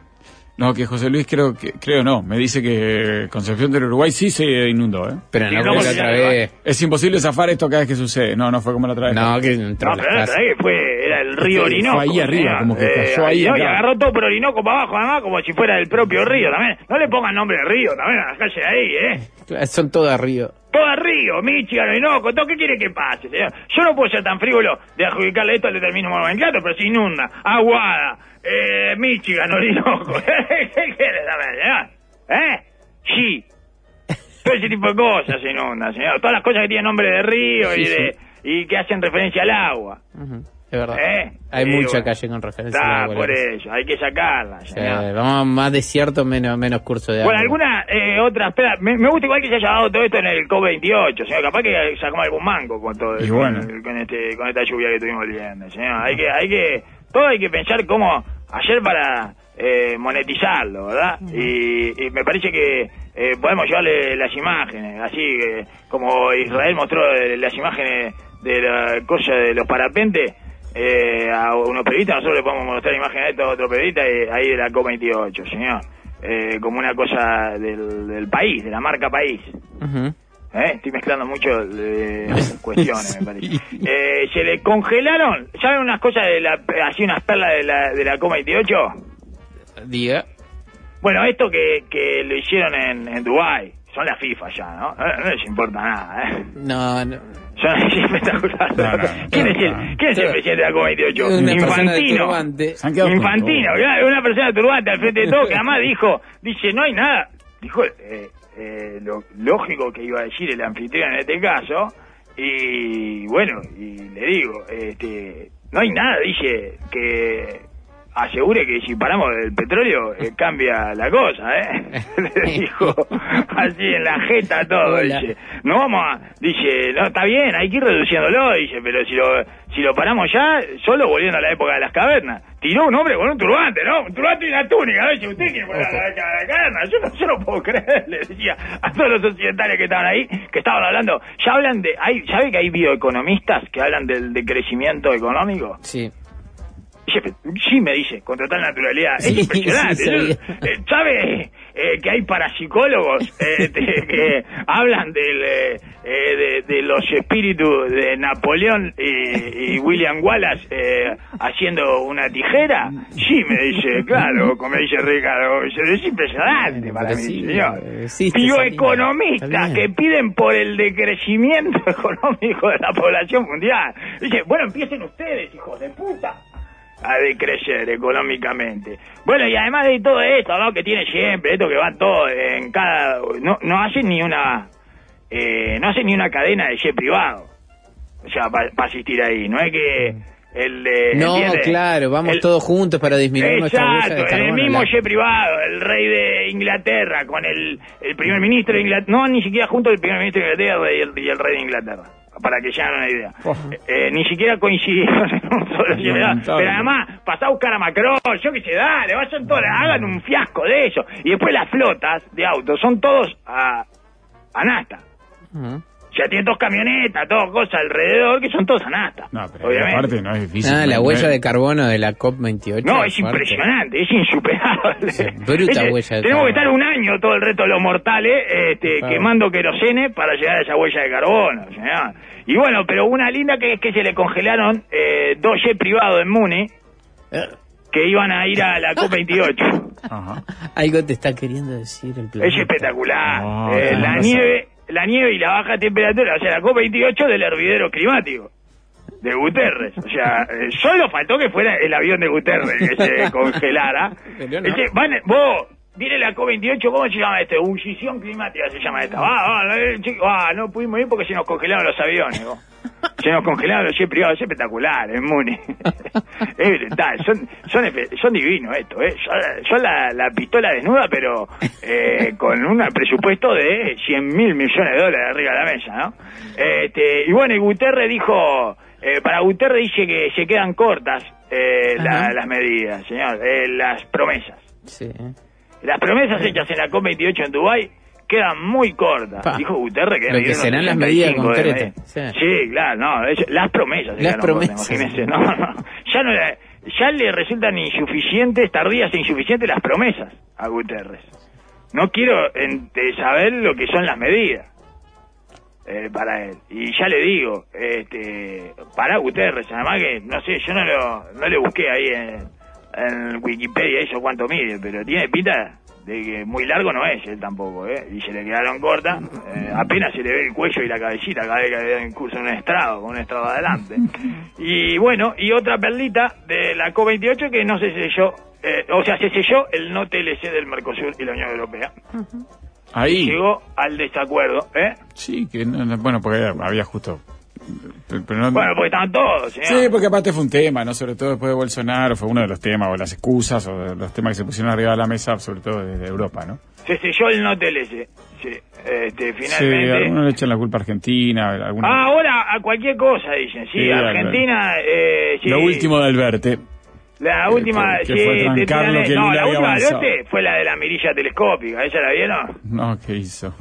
No, que José Luis creo que creo no, me dice que Concepción del Uruguay sí se inundó, ¿eh? Pero no no, como la otra vez. Es imposible zafar esto cada vez que sucede. No, no fue como la otra vez. No, que entró No, pero la otra vez fue, el río Orinoco. ahí arriba, señor. como que cayó ahí no, y agarró todo por Orinoco para abajo, además, como si fuera el propio río también. No le pongan nombre de río también a la calle de ahí, ¿eh? Son todas río. Todo río, Michigan, Orinoco, todo, ¿qué quiere que pase, señor? Yo no puedo ser tan frívolo de adjudicarle esto al determinismo nomenclato, pero se inunda, aguada, eh, Michigan, Orinoco. [LAUGHS] ¿Qué quiere saber, señor? ¿Eh? Sí. Todo ese tipo de cosas se inundan, señor. Todas las cosas que tienen nombre de río y Sí, de y que hacen referencia al agua. Ujú, Es verdad. ¿Eh? Hay Sí, mucha bueno. calle con referencia Está, agua, por eso, hay que sacarla, Eh, señor. vamos a más desierto, menos, menos curso de Bueno, agua. alguna eh, otra, espera, me, me gusta igual que se haya dado todo esto en el COP28, señor, capaz que sacamos algún mango con todo Y con, bueno. con este con esta lluvia que estuvimos viendo, señor. Hay que hay que todo hay que pensar cómo hacer para eh, monetizarlo, ¿verdad? Y, y me parece que eh, podemos llevarle las imágenes, así que como Israel mostró eh, las imágenes de la cosa de los parapentes eh, a unos periodistas, nosotros le podemos mostrar imágenes de estos otros periodistas eh, ahí de la COP28, señor. Eh, como una cosa del, del país, de la marca país. ¿Eh? Estoy mezclando mucho [LAUGHS] cuestiones, me parece. Eh, se le congelaron, ¿saben unas cosas de la, así unas perlas de la, de la COP28? Diga. Bueno, esto que, que lo hicieron en, en Dubái, son la FIFA ya, ¿no? No, no les importa nada, ¿eh? No, no. Son [LAUGHS] espectaculares. No, no, ¿Quién, no, es el, no. ¿Quién es el presidente de la COP28? Una persona de Infantino. Infantino, una persona turbante al frente de todo que además dijo, dice, no hay nada, dijo eh, eh, lo lógico que iba a decir el anfitrión en este caso, y bueno, y le digo, este, no hay nada, dice, que asegure que si paramos el petróleo eh, cambia la cosa, ¿eh? [LAUGHS] [LAUGHS] le dijo así en la jeta todo, Hola. dice, no vamos a, dice, no, está bien, hay que ir reduciéndolo, dice, pero si lo, si lo paramos ya, solo volviendo a la época de las cavernas. Tiró un hombre con un turbante, ¿no? Un turbante y una túnica. Dice, ¿usted quiere poner a la, a la caverna? Yo no, yo no puedo creer, le decía a todos los occidentales que estaban ahí, que estaban hablando, ya hablan de, hay, ¿sabe que hay bioeconomistas que hablan del decrecimiento económico? Sí. Jefe, sí, me dice, con total naturalidad. Sí, [LAUGHS] es impresionante. sí, eh, ¿Sabe eh, que hay parapsicólogos eh, de- que hablan del, eh, eh, de, de los espíritus de Napoleón y, y William Wallace eh, haciendo una tijera? Sí, me dice, claro, como dice Ricardo. Es impresionante para mí, señor. Bioeconomistas que piden por el decrecimiento [LAUGHS] económico de la población mundial. Dice, bueno, empiecen ustedes, hijos de puta a decrecer económicamente. Bueno, y además de todo esto, ¿no? Que tiene siempre, esto que va todo en cada... No, no hacen ni una... Eh, no hacen ni una cadena de jet privado. O sea, para asistir ahí. No es que el de... No, claro, vamos El- todos juntos para disminuir nuestra Exacto, de en el mismo La- jet privado, el rey de Inglaterra con el, el primer ministro de Inglaterra, no, ni siquiera junto el primer ministro de Inglaterra y el, y el rey de Inglaterra, para que ya hagan una idea. Eh, eh, ni siquiera coincidieron en. Pero además, pasá a buscar a Macron, yo que sé, dale, vayan todos, hagan un fiasco de eso. Y después las flotas de autos son todos a, a nafta. Ujú. Ya tienen dos camionetas, dos cosas alrededor que son todos a nafta. No, pero obviamente. aparte no es difícil. Ah, la huella de carbono de la COP28. No, es impresionante, es insuperable. Sí, bruta huella de Tenemos que estar un año todo el resto de los mortales este, Claro. quemando querosene para llegar a esa huella de carbono. señor. Y bueno, pero una linda que es que se le congelaron eh, dos jets privados en Muni que iban a ir a la [LAUGHS] COP28. Ajá. Algo te está queriendo decir el planeta. Es espectacular. Ah, Eh, la nieve la nieve y la baja temperatura, o sea, la COP28 del hervidero climático. De Guterres, o sea, [LAUGHS] eh, solo faltó que fuera el avión de Guterres que se [LAUGHS] congelara. Ese- van- vos, viene la COP28, ¿cómo se llama esto? Ebullición climática se llama esta. Ah, ah, eh, ah, no pudimos ir porque se nos congelaron los aviones. vos. Se nos congelaron los jets privados, es espectacular, es Muni. [LAUGHS] es brutal, son, son, son divinos esto, ¿eh? Son, son la, la pistola desnuda, pero eh, con un presupuesto de 100 mil millones de dólares arriba de la mesa, ¿no? Este, y bueno, y Guterres dijo, eh, para Guterres dice que se quedan cortas eh, la- las medidas, señor, eh, las promesas. Sí. Las promesas hechas en la COP28 en Dubái quedan muy cortas. Pa. Dijo Guterres que Lo que serán las medidas 65 de concretas. Sí. Sí, claro, no, las promesas. Las promesas. no, no, ya no le- ya le resultan insuficientes, tardías e insuficientes las promesas a Guterres. No quiero saber lo que son las medidas eh, para él. Y ya le digo, este, para Guterres, además que, no sé, yo no lo, no le busqué ahí en, en Wikipedia eso cuánto mide, pero tiene pinta de que muy largo no es él tampoco, ¿eh? Y se le quedaron cortas, eh, apenas se le ve el cuello y la cabecita cada vez que hay un curso en un estrado, con un estrado adelante. [LAUGHS] Y bueno, y otra perlita de la COP28 que no se selló, eh, o sea, se selló el no TLC del Mercosur y la Unión Europea. Ahí. Llegó al desacuerdo, ¿eh? Sí, que no- no- bueno, porque había justo. Pero- pero no- Bueno, porque estaban todos, señor. Sí, porque aparte fue un tema, ¿no? Sobre todo después de Bolsonaro, fue uno de los temas, o las excusas, o de los temas que se pusieron arriba de la mesa, sobre todo desde Europa, ¿no? Se selló el no TLC. Sí, este, Sí, finalmente. algunos le echan la culpa a Argentina, algunos... Ah, ahora a cualquier cosa dicen. Sí, Sí, Argentina. Eh, sí. Lo último del Verte. La que última. fue- que sí, fue te trancar tiran lo el- que No, Lula la última lote fue la de la mirilla telescópica. ¿Esa la vieron? No, ¿qué hizo?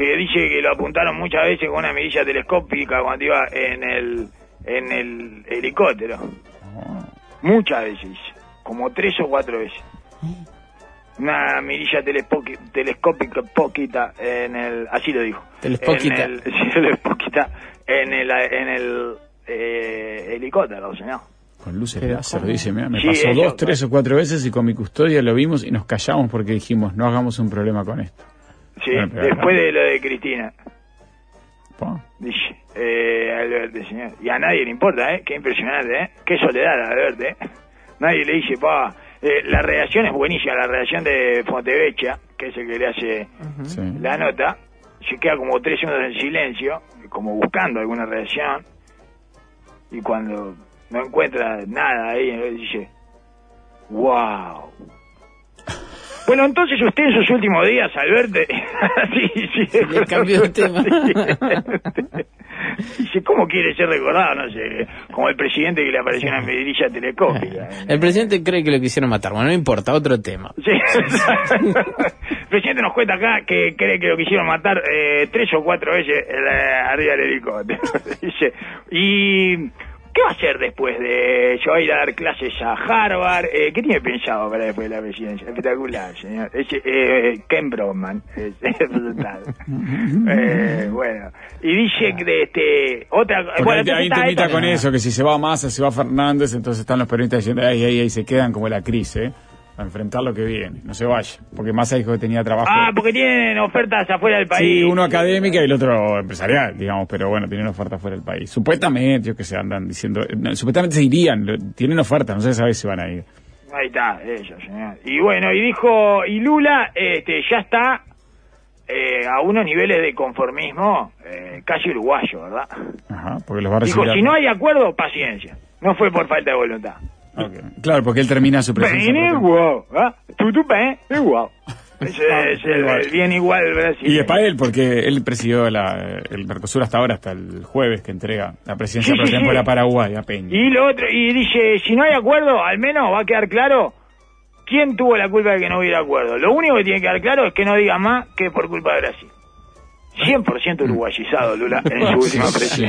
Que dice que lo apuntaron muchas veces con una mirilla telescópica cuando iba en el, en el helicóptero. Muchas veces. Como tres o cuatro veces. Una mirilla telescópica poquita en el... Así lo dijo. Telespoquita. En el, [LAUGHS] en el, en el eh, helicóptero, señor. Con luces láser, dice, mira, me Sí, pasó dos, tres o cuatro veces y con mi custodia lo vimos y nos callamos porque dijimos, no hagamos un problema con esto. Sí, después de lo de Cristina. Dice, eh, Alberto, señor. Y a nadie le importa, ¿eh? Qué impresionante, ¿eh? Qué soledad, Alberto, ¿eh? Nadie le dice, pa. eh, la redacción es buenísima, la redacción de Fontevecchia, que es el que le hace la nota. Se queda como tres segundos en silencio, como buscando alguna redacción. Y cuando no encuentra nada ahí, dice, wow. Bueno, entonces usted en sus últimos días, Alberto, [LAUGHS] sí, sí, Le cambió el tema. [LAUGHS] Dice, ¿cómo quiere ser recordado? No sé, como el presidente que le apareció una mirilla telescópica. El presidente cree que lo quisieron matar. Bueno, no importa, otro tema. Sí. [LAUGHS] el presidente nos cuenta acá que cree que lo quisieron matar eh, tres o cuatro veces eh, arriba del helicóptero. Dice, ¿y qué va a hacer después de yo va a ir a dar clases a Harvard? Eh, ¿Qué tiene pensado para después de la presidencia? Espectacular, señor. Ese, eh, Ken Brockman. [LAUGHS] Es, es brutal. [LAUGHS] Eh, bueno. Y dice que de este, otra... Bueno, hay, hay un temita con eso, que si se va Massa, se va Fernández, entonces están los peronistas diciendo, ay, ay, ay, se quedan como la crisis, ¿eh? A enfrentar lo que viene, no se vaya. Porque Massa dijo que tenía trabajo. Ah, porque tienen ofertas afuera del país. Sí, uno académica y el otro empresarial, digamos, pero bueno, tienen oferta fuera del país. Supuestamente, yo que sé, andan diciendo, no, supuestamente se irían, tienen oferta, no se sabe si van a ir. Ahí está, ellos, señor. Y bueno, y dijo, y Lula este, ya está eh, a unos niveles de conformismo eh, casi uruguayo, ¿verdad? Ajá, porque los va a Dijo, recibir. si no hay acuerdo, paciencia. No fue por falta de voluntad. Claro, porque él termina su presencia. Igual, ¿ah? Tudo bem igual. [LAUGHS] Ese es el, el bien igual Brasil. Y es para él, porque él presidió la- el Mercosur hasta ahora, hasta el jueves que entrega la presidencia Sí, por sí, ejemplo, sí. a Paraguay, a Peña. Y lo otro, y dice, si no hay acuerdo, al menos va a quedar claro quién tuvo la culpa de que no hubiera acuerdo. Lo único que tiene que quedar claro es que no diga más que por culpa de Brasil. 100% uruguayizado Lula en su última sí.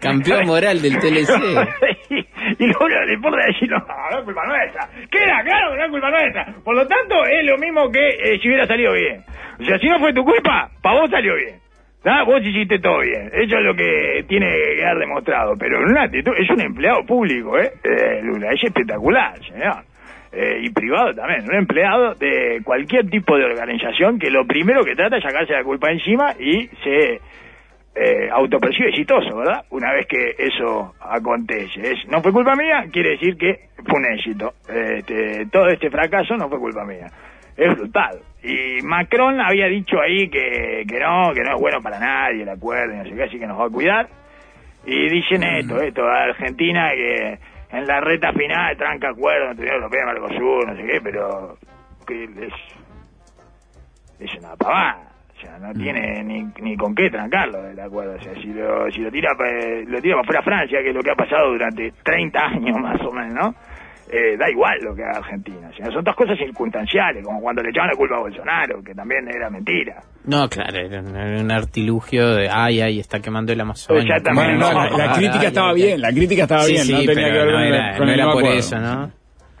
Campeón moral del TLC. [LAUGHS] [LAUGHS] y luego le importa decir, no, no es culpa nuestra. Queda claro que no es culpa nuestra. Por lo tanto, es lo mismo que eh, si hubiera salido bien. O sea, si no fue tu culpa, para vos salió bien. ¿Ah? Vos hiciste todo bien. Eso es lo que tiene que quedar demostrado. Pero en es un empleado público, ¿eh? Eh, Lula, es espectacular, señor. Eh, y privado también, un empleado de cualquier tipo de organización que lo primero que trata es sacarse la culpa encima y se eh, autopercibe exitoso, ¿verdad? Una vez que eso acontece. Es, no fue culpa mía, quiere decir que fue un éxito. Este, todo este fracaso no fue culpa mía. Es brutal. Y Macron había dicho ahí que, que no, que no es bueno para nadie el acuerdo y no sé qué, así que nos va a cuidar. Y dicen esto, esto, Argentina que en la reta final tranca acuerdo entre Unión Europea y Mercosur, no sé qué, pero que es, es una pavada. No tiene ni, ni con qué trancarlo el acuerdo. O sea, si lo, si lo tira pa- lo tira para fuera Francia, que es lo que ha pasado durante 30 años más o menos, ¿no? Eh, da igual lo que haga Argentina. O sea, son dos cosas circunstanciales, como cuando le echaban la culpa a Bolsonaro, que también era mentira. No, claro, era un, era un artilugio de, ay, ay, está quemando el Amazonia. Exactamente. Bueno, no, la, No, la no, crítica ay, estaba ay, bien, la crítica estaba Sí, bien, sí, no tenía pero que ver no con, el- era, con no el era por acuerdo. eso, ¿no?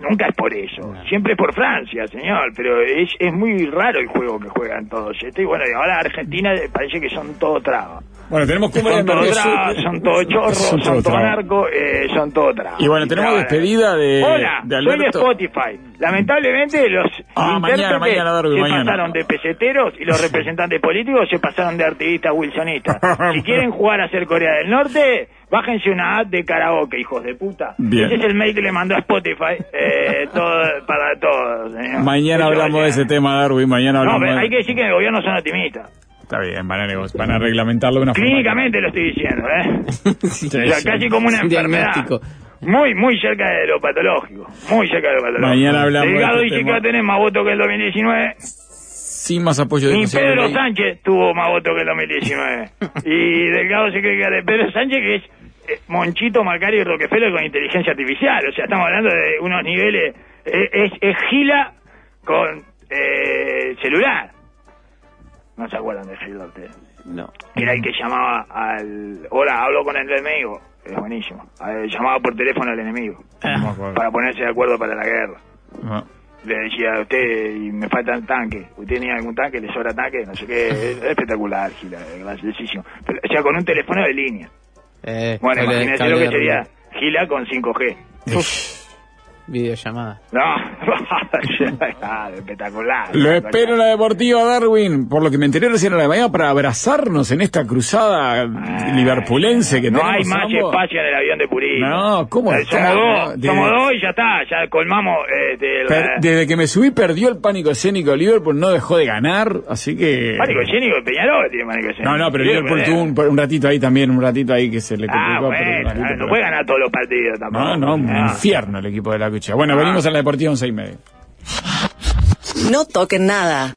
Nunca es por eso. Siempre es por Francia, señor. Pero es, es muy raro el juego que juegan todos. ¿este? Y bueno, y ahora Argentina parece que son todo trabas. Bueno, tenemos de Son todo trabas, son todo chorros, Son son todo narcos, eh, son todo. Y bueno, tenemos despedida de- Hola, de soy de. Spotify. Lamentablemente los Ah, mañana, mañana, Darby, se mañana. pasaron de peseteros y los representantes políticos se pasaron de activistas wilsonistas. [LAUGHS] si quieren jugar a ser Corea del Norte, bájense una app de karaoke, hijos de puta. Bien. Ese es el mail que le mandó a Spotify eh, todo, para todos. señor. Mañana Eso hablamos de ese tema, Darwin. Mañana No, hablamos. pero de- hay que decir que en el gobierno son optimistas. Está bien, van a, nego- van a reglamentarlo de una forma. Clínicamente lo estoy diciendo, ¿eh? [LAUGHS] Sí, O sea, sí. casi como una [LAUGHS] Un enfermedad. diagnóstico. Muy, muy cerca de lo patológico. Muy cerca de lo patológico. Mañana hablamos de Delgado este dice tema. que va a tener más votos que el 2019. Sin más apoyo de Ni Pedro. Sánchez tuvo más votos que el 2019. [LAUGHS] y Delgado se cree que de Pedro Sánchez, que es eh, Monchito, Macario y Rockefeller con inteligencia artificial. O sea, estamos hablando de unos niveles. eh, es, es Gila con eh, celular. No se acuerdan de Gila ustedes. No. Era el que llamaba al... Hola, hablo con el enemigo. Es buenísimo. Eh, llamaba por teléfono al enemigo. No acuerdo. Para ponerse de acuerdo para la guerra. No. Le decía a usted, y me faltan tanques. ¿Usted tiene algún tanque? ¿Le sobra tanque? No sé qué. Es espectacular, Gila. es Graciosísimo. Pero, o sea, con un teléfono de línea. Eh, Bueno, imagínese lo que sería. Gila con 5G. Videollamada. [LAUGHS] No, [LAUGHS] Ah, espectacular. Lo espero en la deportiva, Darwin. Por lo que me enteré recién a la mañana para abrazarnos en esta cruzada liverpulense que No tenemos. hay más ambos. espacio en el avión de Purismo. No, ¿cómo Eh, está? Somos No, dos, de- somos dos y ya está, ya colmamos este, Per- desde que me subí perdió el pánico escénico. Liverpool no dejó de ganar, así que. Pánico escénico, Peñarol tiene pánico escénico. No, no, pero Liverpool tuvo un, un ratito ahí también, un ratito ahí que se le Ah, complicó. pero un bueno, ratito, no pero- puede ganar todos los partidos tampoco. No, no, un Ah. infierno el equipo de la Bueno, Ah. venimos a la deportiva 11 y media. No toquen nada.